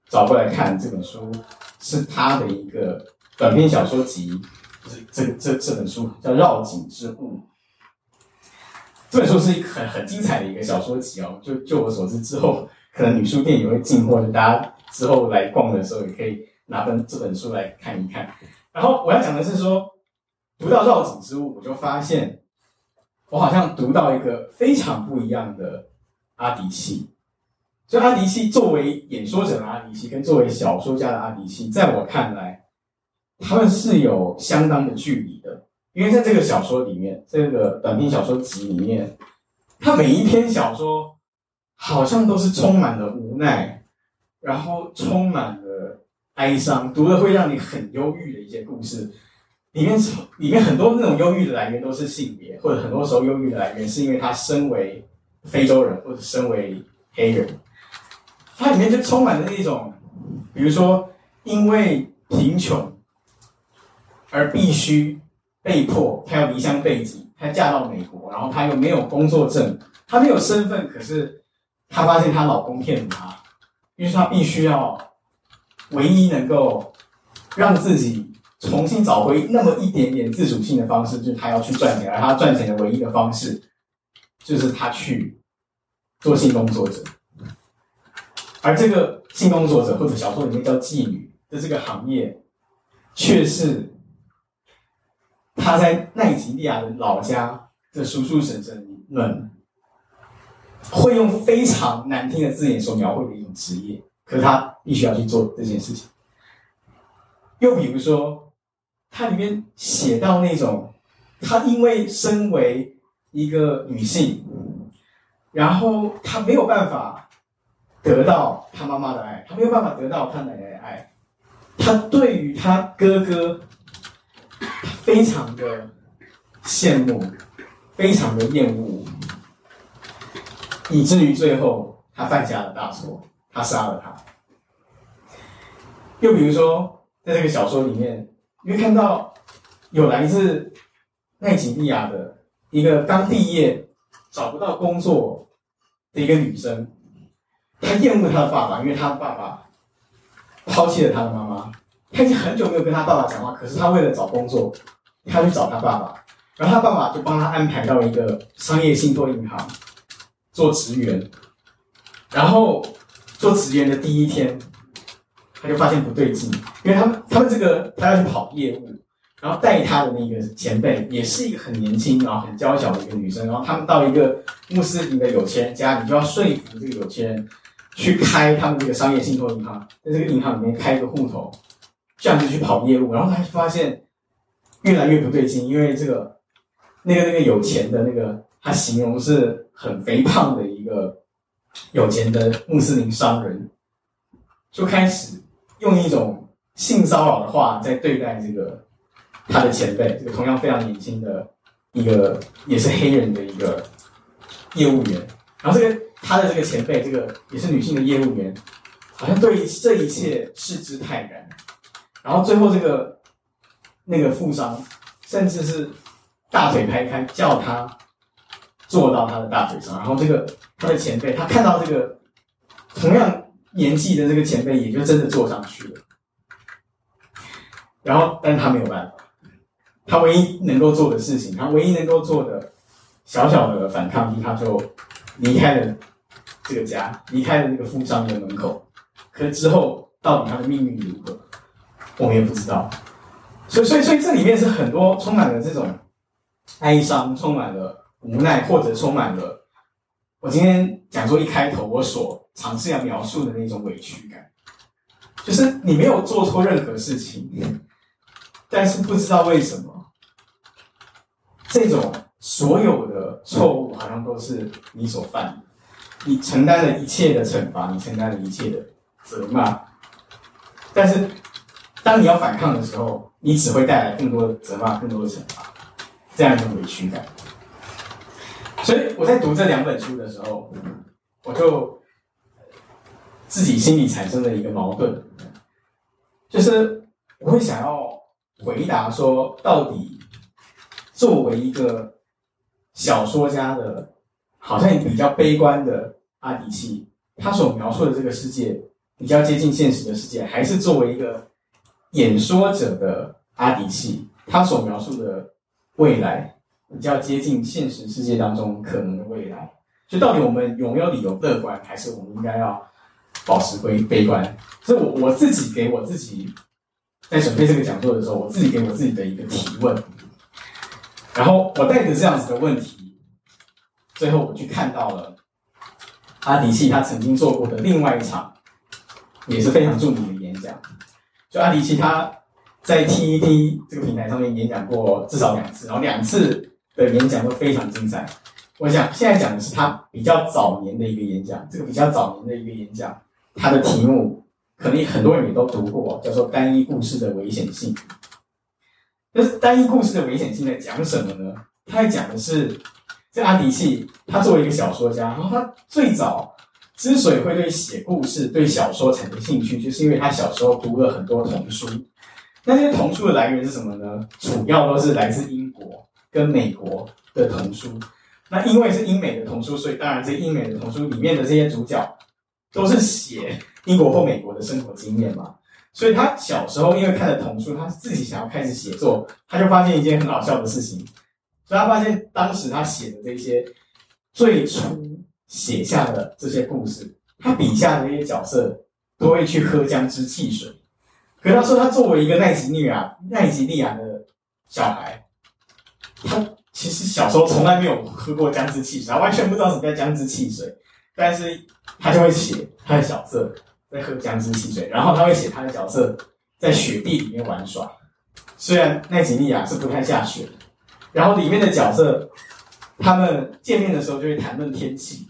找过来看这本书，是他的一个短篇小说集，就是这这这本书叫《绕颈之物》。这本书是一个很很精彩的一个小说集哦。就就我所知，之后可能女书店也会进货，就大家之后来逛的时候也可以拿本这本书来看一看。然后我要讲的是说，读到《绕颈之物》，我就发现我好像读到一个非常不一样的阿迪契。就阿迪契作为演说者的阿迪西，跟作为小说家的阿迪契，在我看来，他们是有相当的距离的。因为在这个小说里面，这个短篇小说集里面，他每一篇小说好像都是充满了无奈，然后充满了哀伤，读了会让你很忧郁的一些故事。里面里面很多那种忧郁的来源都是性别，或者很多时候忧郁的来源是因为他身为非洲人，或者身为黑人。它里面就充满了那种，比如说，因为贫穷而必须被迫，她要离乡背井，她嫁到美国，然后她又没有工作证，她没有身份，可是她发现她老公骗她，于是她必须要唯一能够让自己重新找回那么一点点自主性的方式，就是她要去赚钱，而她赚钱的唯一的方式就是她去做性工作者。而这个性工作者或者小说里面叫妓女的这个行业，却是他在奈及利亚的老家的叔叔婶婶们会用非常难听的字眼所描绘的一种职业，可他必须要去做这件事情。又比如说，它里面写到那种，她因为身为一个女性，然后她没有办法。得到他妈妈的爱，他没有办法得到他奶奶的爱。他对于他哥哥，非常的羡慕，非常的厌恶，以至于最后他犯下了大错，他杀了他。又比如说，在这个小说里面，你会看到有来自奈吉利亚的一个刚毕业、找不到工作的一个女生。他厌恶他的爸爸，因为他的爸爸抛弃了他的妈妈。他已经很久没有跟他爸爸讲话，可是他为了找工作，他去找他爸爸，然后他爸爸就帮他安排到一个商业信托银行做职员。然后做职员的第一天，他就发现不对劲，因为他们他们这个他要去跑业务。然后带他的那个前辈也是一个很年轻然后很娇小的一个女生，然后他们到一个穆斯林的有钱人家，你就要说服这个有钱人去开他们这个商业信托银行，在这个银行里面开一个户头，这样子去跑业务。然后他就发现越来越不对劲，因为这个那个那个有钱的那个，他形容是很肥胖的一个有钱的穆斯林商人，就开始用一种性骚扰的话在对待这个。他的前辈，这个同样非常年轻的一个，也是黑人的一个业务员。然后这个他的这个前辈，这个也是女性的业务员，好像对这一切视之泰然。然后最后这个那个富商，甚至是大腿拍开，叫他坐到他的大腿上。然后这个他的前辈，他看到这个同样年纪的这个前辈，也就真的坐上去了。然后，但是他没有办法。他唯一能够做的事情，他唯一能够做的小小的反抗，他就离开了这个家，离开了那个富商的门口。可是之后到底他的命运如何，我们也不知道。所以，所以，所以这里面是很多充满了这种哀伤，充满了无奈，或者充满了我今天讲座一开头我所尝试要描述的那种委屈感，就是你没有做错任何事情，但是不知道为什么。这种所有的错误好像都是你所犯的，你承担了一切的惩罚，你承担了一切的责骂。但是，当你要反抗的时候，你只会带来更多的责骂，更多的惩罚，这样一种委屈感。所以我在读这两本书的时候，我就自己心里产生了一个矛盾，就是我会想要回答说，到底。作为一个小说家的，好像比较悲观的阿迪契，他所描述的这个世界比较接近现实的世界，还是作为一个演说者的阿迪契，他所描述的未来比较接近现实世界当中可能的未来？就到底我们有没有理由乐观，还是我们应该要保持悲悲观？所以我我自己给我自己在准备这个讲座的时候，我自己给我自己的一个提问。然后我带着这样子的问题，最后我去看到了阿迪契他曾经做过的另外一场也是非常著名的演讲。就阿迪契他在 TED 这个平台上面演讲过至少两次，然后两次的演讲都非常精彩。我想现在讲的是他比较早年的一个演讲，这个比较早年的一个演讲，他的题目可能很多人也都读过，叫做《单一故事的危险性》。那单一故事的危险性在讲什么呢？他在讲的是，这阿迪契他作为一个小说家，然后他最早之所以会对写故事、对小说产生兴趣，就是因为他小时候读了很多童书。那这些童书的来源是什么呢？主要都是来自英国跟美国的童书。那因为是英美的童书，所以当然这英美的童书里面的这些主角都是写英国或美国的生活经验嘛。所以他小时候因为看了童书，他自己想要开始写作，他就发现一件很好笑的事情。所以他发现当时他写的这些最初写下的这些故事，他笔下的这些角色都会去喝姜汁汽水。可他说他作为一个奈及利亚奈及利亚的小孩，他其实小时候从来没有喝过姜汁汽水，他完全不知道什么叫姜汁汽水，但是他就会写他的角色。在喝姜汁汽水，然后他会写他的角色在雪地里面玩耍。虽然奈及利亚是不太下雪，然后里面的角色他们见面的时候就会谈论天气，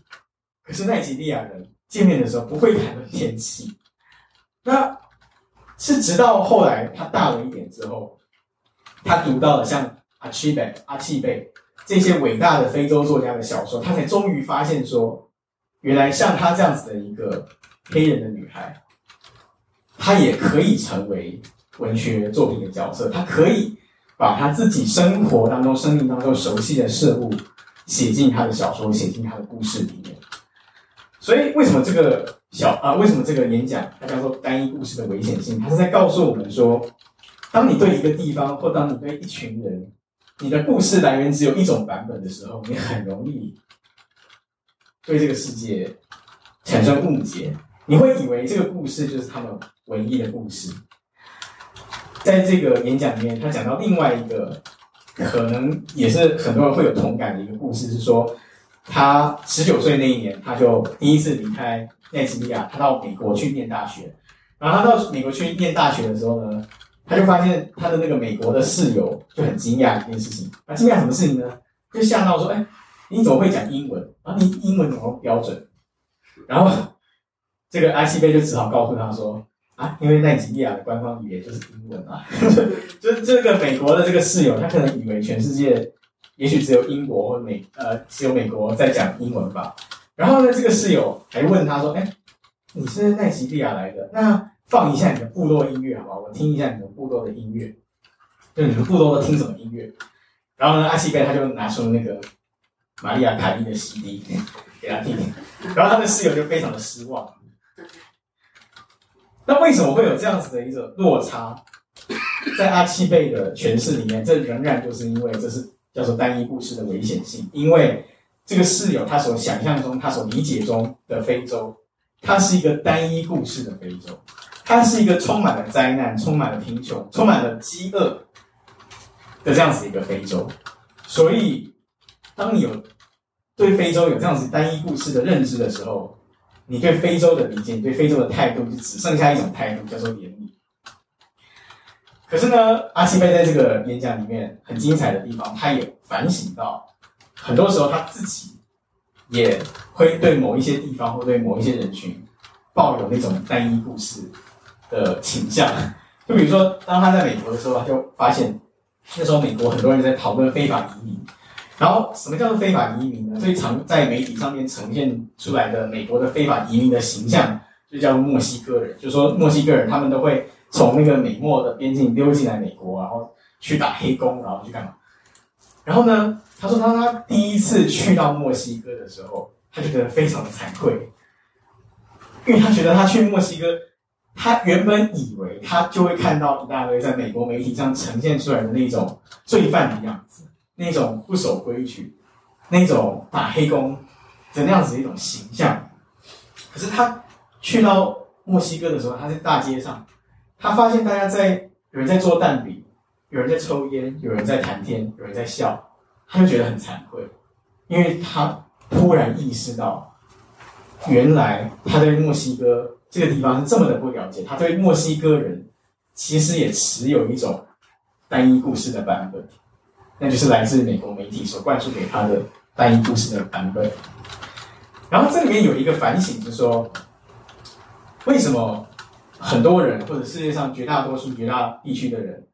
可是奈及利亚人见面的时候不会谈论天气。那是直到后来他大了一点之后，他读到了像阿契贝、阿契贝这些伟大的非洲作家的小说，他才终于发现说，原来像他这样子的一个。黑人的女孩，她也可以成为文学作品的角色。她可以把他自己生活当中、生命当中熟悉的事物写进他的小说、写进他的故事里面。所以为什么这个小啊？为什么这个演讲它叫做单一故事的危险性？它是在告诉我们说，当你对一个地方或当你对一群人，你的故事来源只有一种版本的时候，你很容易对这个世界产生误解。你会以为这个故事就是他们唯一的故事。在这个演讲里面，他讲到另外一个可能也是很多人会有同感的一个故事，是说他十九岁那一年，他就第一次离开奈及利亚，他到美国去念大学。然后他到美国去念大学的时候呢，他就发现他的那个美国的室友就很惊讶一件事情。啊，惊讶什么事情呢？就吓到说：“哎，你怎么会讲英文？啊，你英文怎么标准？”然后。这个阿西贝就只好告诉他说：“啊，因为奈及利亚的官方语言就是英文啊。就”就这个美国的这个室友，他可能以为全世界也许只有英国或美呃只有美国在讲英文吧。然后呢，这个室友还问他说：“哎，你是奈及利亚来的？那放一下你的部落音乐好不好？我听一下你们部落的音乐。就你们部落都听什么音乐？”然后呢，阿西贝他就拿出那个玛丽亚凯莉的 CD 给他听，然后他的室友就非常的失望。那为什么会有这样子的一个落差？在阿契贝的诠释里面，这仍然就是因为这是叫做单一故事的危险性。因为这个室友他所想象中、他所理解中的非洲，它是一个单一故事的非洲，它是一个充满了灾难、充满了贫穷、充满了饥饿的这样子一个非洲。所以，当你有对非洲有这样子单一故事的认知的时候，你对非洲的理解，你对非洲的态度，就只剩下一种态度，叫做怜悯。可是呢，阿西贝在这个演讲里面很精彩的地方，他也反省到，很多时候他自己也会对某一些地方或对某一些人群抱有那种单一故事的倾向。就比如说，当他在美国的时候，他就发现那时候美国很多人在讨论非法移民。然后，什么叫做非法移民呢？最常在媒体上面呈现出来的美国的非法移民的形象，就叫墨西哥人。就说墨西哥人，他们都会从那个美墨的边境溜进来美国，然后去打黑工，然后去干嘛？然后呢，他说当他第一次去到墨西哥的时候，他就觉得非常的惭愧，因为他觉得他去墨西哥，他原本以为他就会看到一大堆在美国媒体上呈现出来的那种罪犯的样子。那种不守规矩，那种打黑工的那样子一种形象，可是他去到墨西哥的时候，他在大街上，他发现大家在有人在做蛋饼，有人在抽烟，有人在谈天，有人在笑，他就觉得很惭愧，因为他突然意识到，原来他对墨西哥这个地方是这么的不了解，他对墨西哥人其实也持有一种单一故事的版本。那就是来自美国媒体所灌输给他的单一故事的版本。然后这里面有一个反省，就是说，为什么很多人或者世界上绝大多数、绝大地区的人，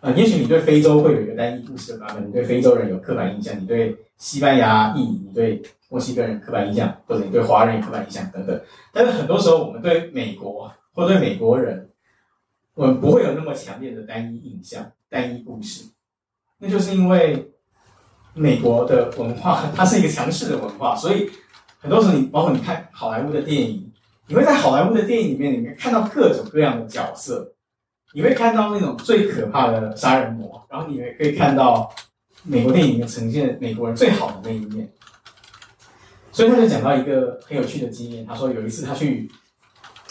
呃，也许你对非洲会有一个单一故事的版本，你对非洲人有刻板印象，你对西班牙裔、你对墨西哥人刻板印象，或者你对华人有刻板印象等等。但是很多时候，我们对美国或对美国人，我们不会有那么强烈的单一印象、单一故事。那就是因为美国的文化，它是一个强势的文化，所以很多时候你包括你看好莱坞的电影，你会在好莱坞的电影里面里面看到各种各样的角色，你会看到那种最可怕的杀人魔，然后你也可以看到美国电影里面呈现美国人最好的那一面。所以他就讲到一个很有趣的经验，他说有一次他去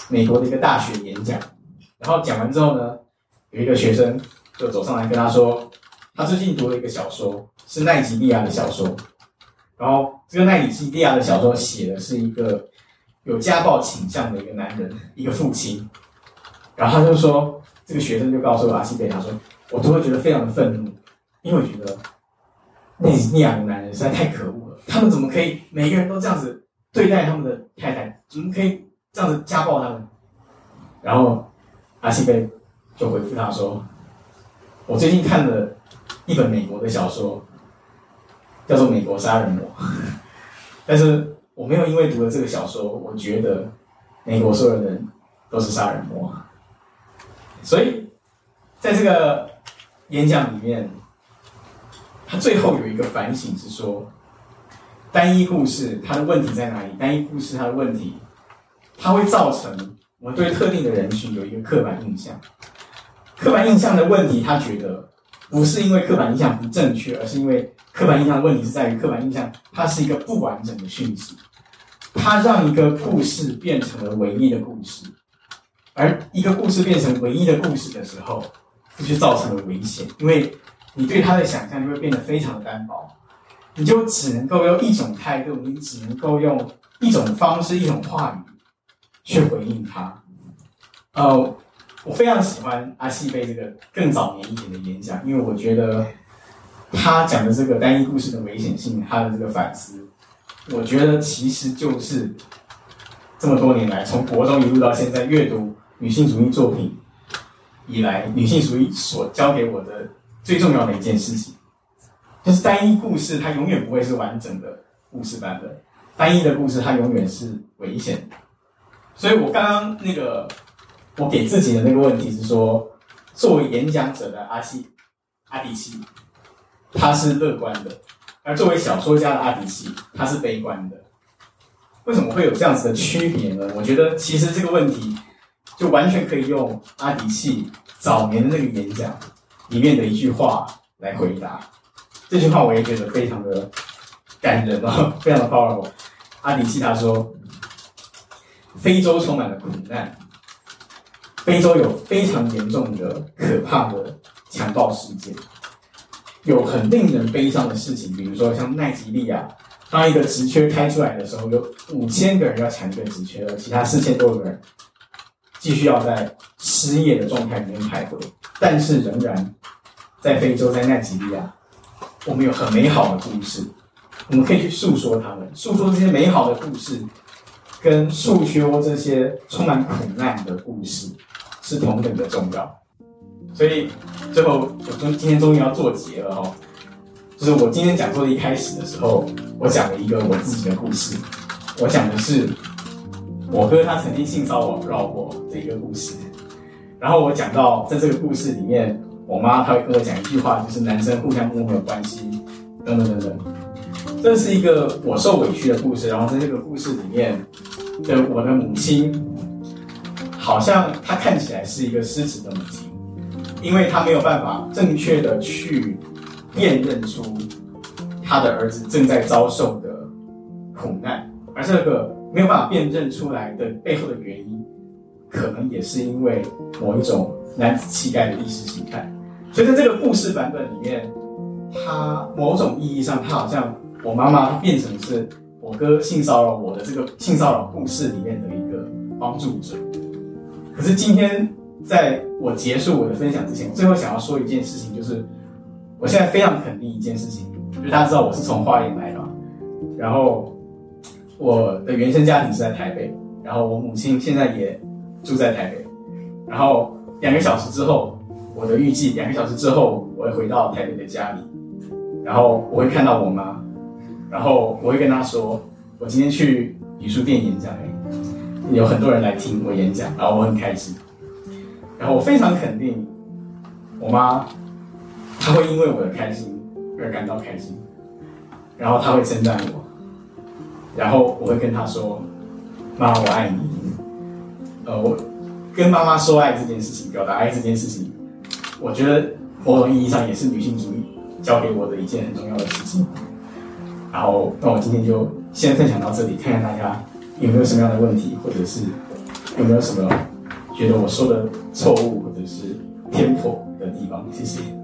美国的一个大学演讲，然后讲完之后呢，有一个学生就走上来跟他说。他最近读了一个小说，是奈吉利亚的小说。然后这个奈吉利亚的小说写的是一个有家暴倾向的一个男人，一个父亲。然后他就说，这个学生就告诉阿西贝，他说：“我都会觉得非常的愤怒，因为我觉得奈及利亚的男人实在太可恶了。他们怎么可以每个人都这样子对待他们的太太？怎么可以这样子家暴他们？”然后阿西贝就回复他说：“我最近看了。”一本美国的小说，叫做《美国杀人魔》，但是我没有因为读了这个小说，我觉得美国所有人都是杀人魔。所以，在这个演讲里面，他最后有一个反省是说：单一故事它的问题在哪里？单一故事它的问题，它会造成我们对特定的人群有一个刻板印象。刻板印象的问题，他觉得不是因为刻板印象不正确，而是因为刻板印象的问题是在于刻板印象它是一个不完整的讯息，它让一个故事变成了唯一的故事，而一个故事变成唯一的故事的时候，这就造成了危险，因为你对它的想象就会变得非常的单薄。你就只能够用一种态度，你只能够用一种方式、一种话语去回应他。呃，我非常喜欢阿西贝这个更早年一点的演讲，因为我觉得他讲的这个单一故事的危险性，他的这个反思，我觉得其实就是这么多年来，从国中一路到现在阅读女性主义作品以来，女性主义所教给我的最重要的一件事情。就是单一故事，它永远不会是完整的故事版本。单一的故事，它永远是危险的。所以我刚刚那个，我给自己的那个问题是说，作为演讲者的阿西阿迪西，他是乐观的；而作为小说家的阿迪西，他是悲观的。为什么会有这样子的区别呢？我觉得其实这个问题就完全可以用阿迪西早年的那个演讲里面的一句话来回答。这句话我也觉得非常的感人哦，非常的 power。阿迪西他说：“非洲充满了苦难，非洲有非常严重的、可怕的强暴事件，有很令人悲伤的事情，比如说像奈及利亚，当一个职缺开出来的时候，有五千个人要抢一个职缺，而其他四千多个人继续要在失业的状态里面徘徊，但是仍然在非洲，在奈及利亚。”我们有很美好的故事，我们可以去诉说他们，诉说这些美好的故事，跟诉说这些充满苦难的故事是同等的重要。所以最后，我终今天终于要做结了哦，就是我今天讲座的一开始的时候，我讲了一个我自己的故事，我讲的是我哥他曾经性骚扰过这一个故事，然后我讲到在这个故事里面。我妈她会跟我讲一句话，就是男生互相摸没有关系，等等等等。这是一个我受委屈的故事。然后在这个故事里面的我的母亲，好像她看起来是一个失职的母亲，因为她没有办法正确的去辨认出她的儿子正在遭受的苦难，而这个没有办法辨认出来的背后的原因，可能也是因为某一种男子气概的意识形态。所以在这个故事版本里面，他某种意义上，他好像我妈妈变成是我哥性骚扰我的这个性骚扰故事里面的一个帮助者。可是今天在我结束我的分享之前，我最后想要说一件事情，就是我现在非常肯定一件事情，就是大家知道我是从花莲来的，然后我的原生家庭是在台北，然后我母亲现在也住在台北，然后两个小时之后。我的预计两个小时之后，我会回到台北的家里，然后我会看到我妈，然后我会跟她说，我今天去女书店演讲，有很多人来听我演讲，然后我很开心，然后我非常肯定，我妈她会因为我的开心而感到开心，然后她会称赞我，然后我会跟她说，妈，我爱你，呃，我跟妈妈说爱这件事情，表达爱这件事情。我觉得某种意义上也是女性主义教给我的一件很重要的事情。然后，那我今天就先分享到这里，看看大家有没有什么样的问题，或者是有没有什么觉得我说的错误或者是偏颇的地方。谢谢。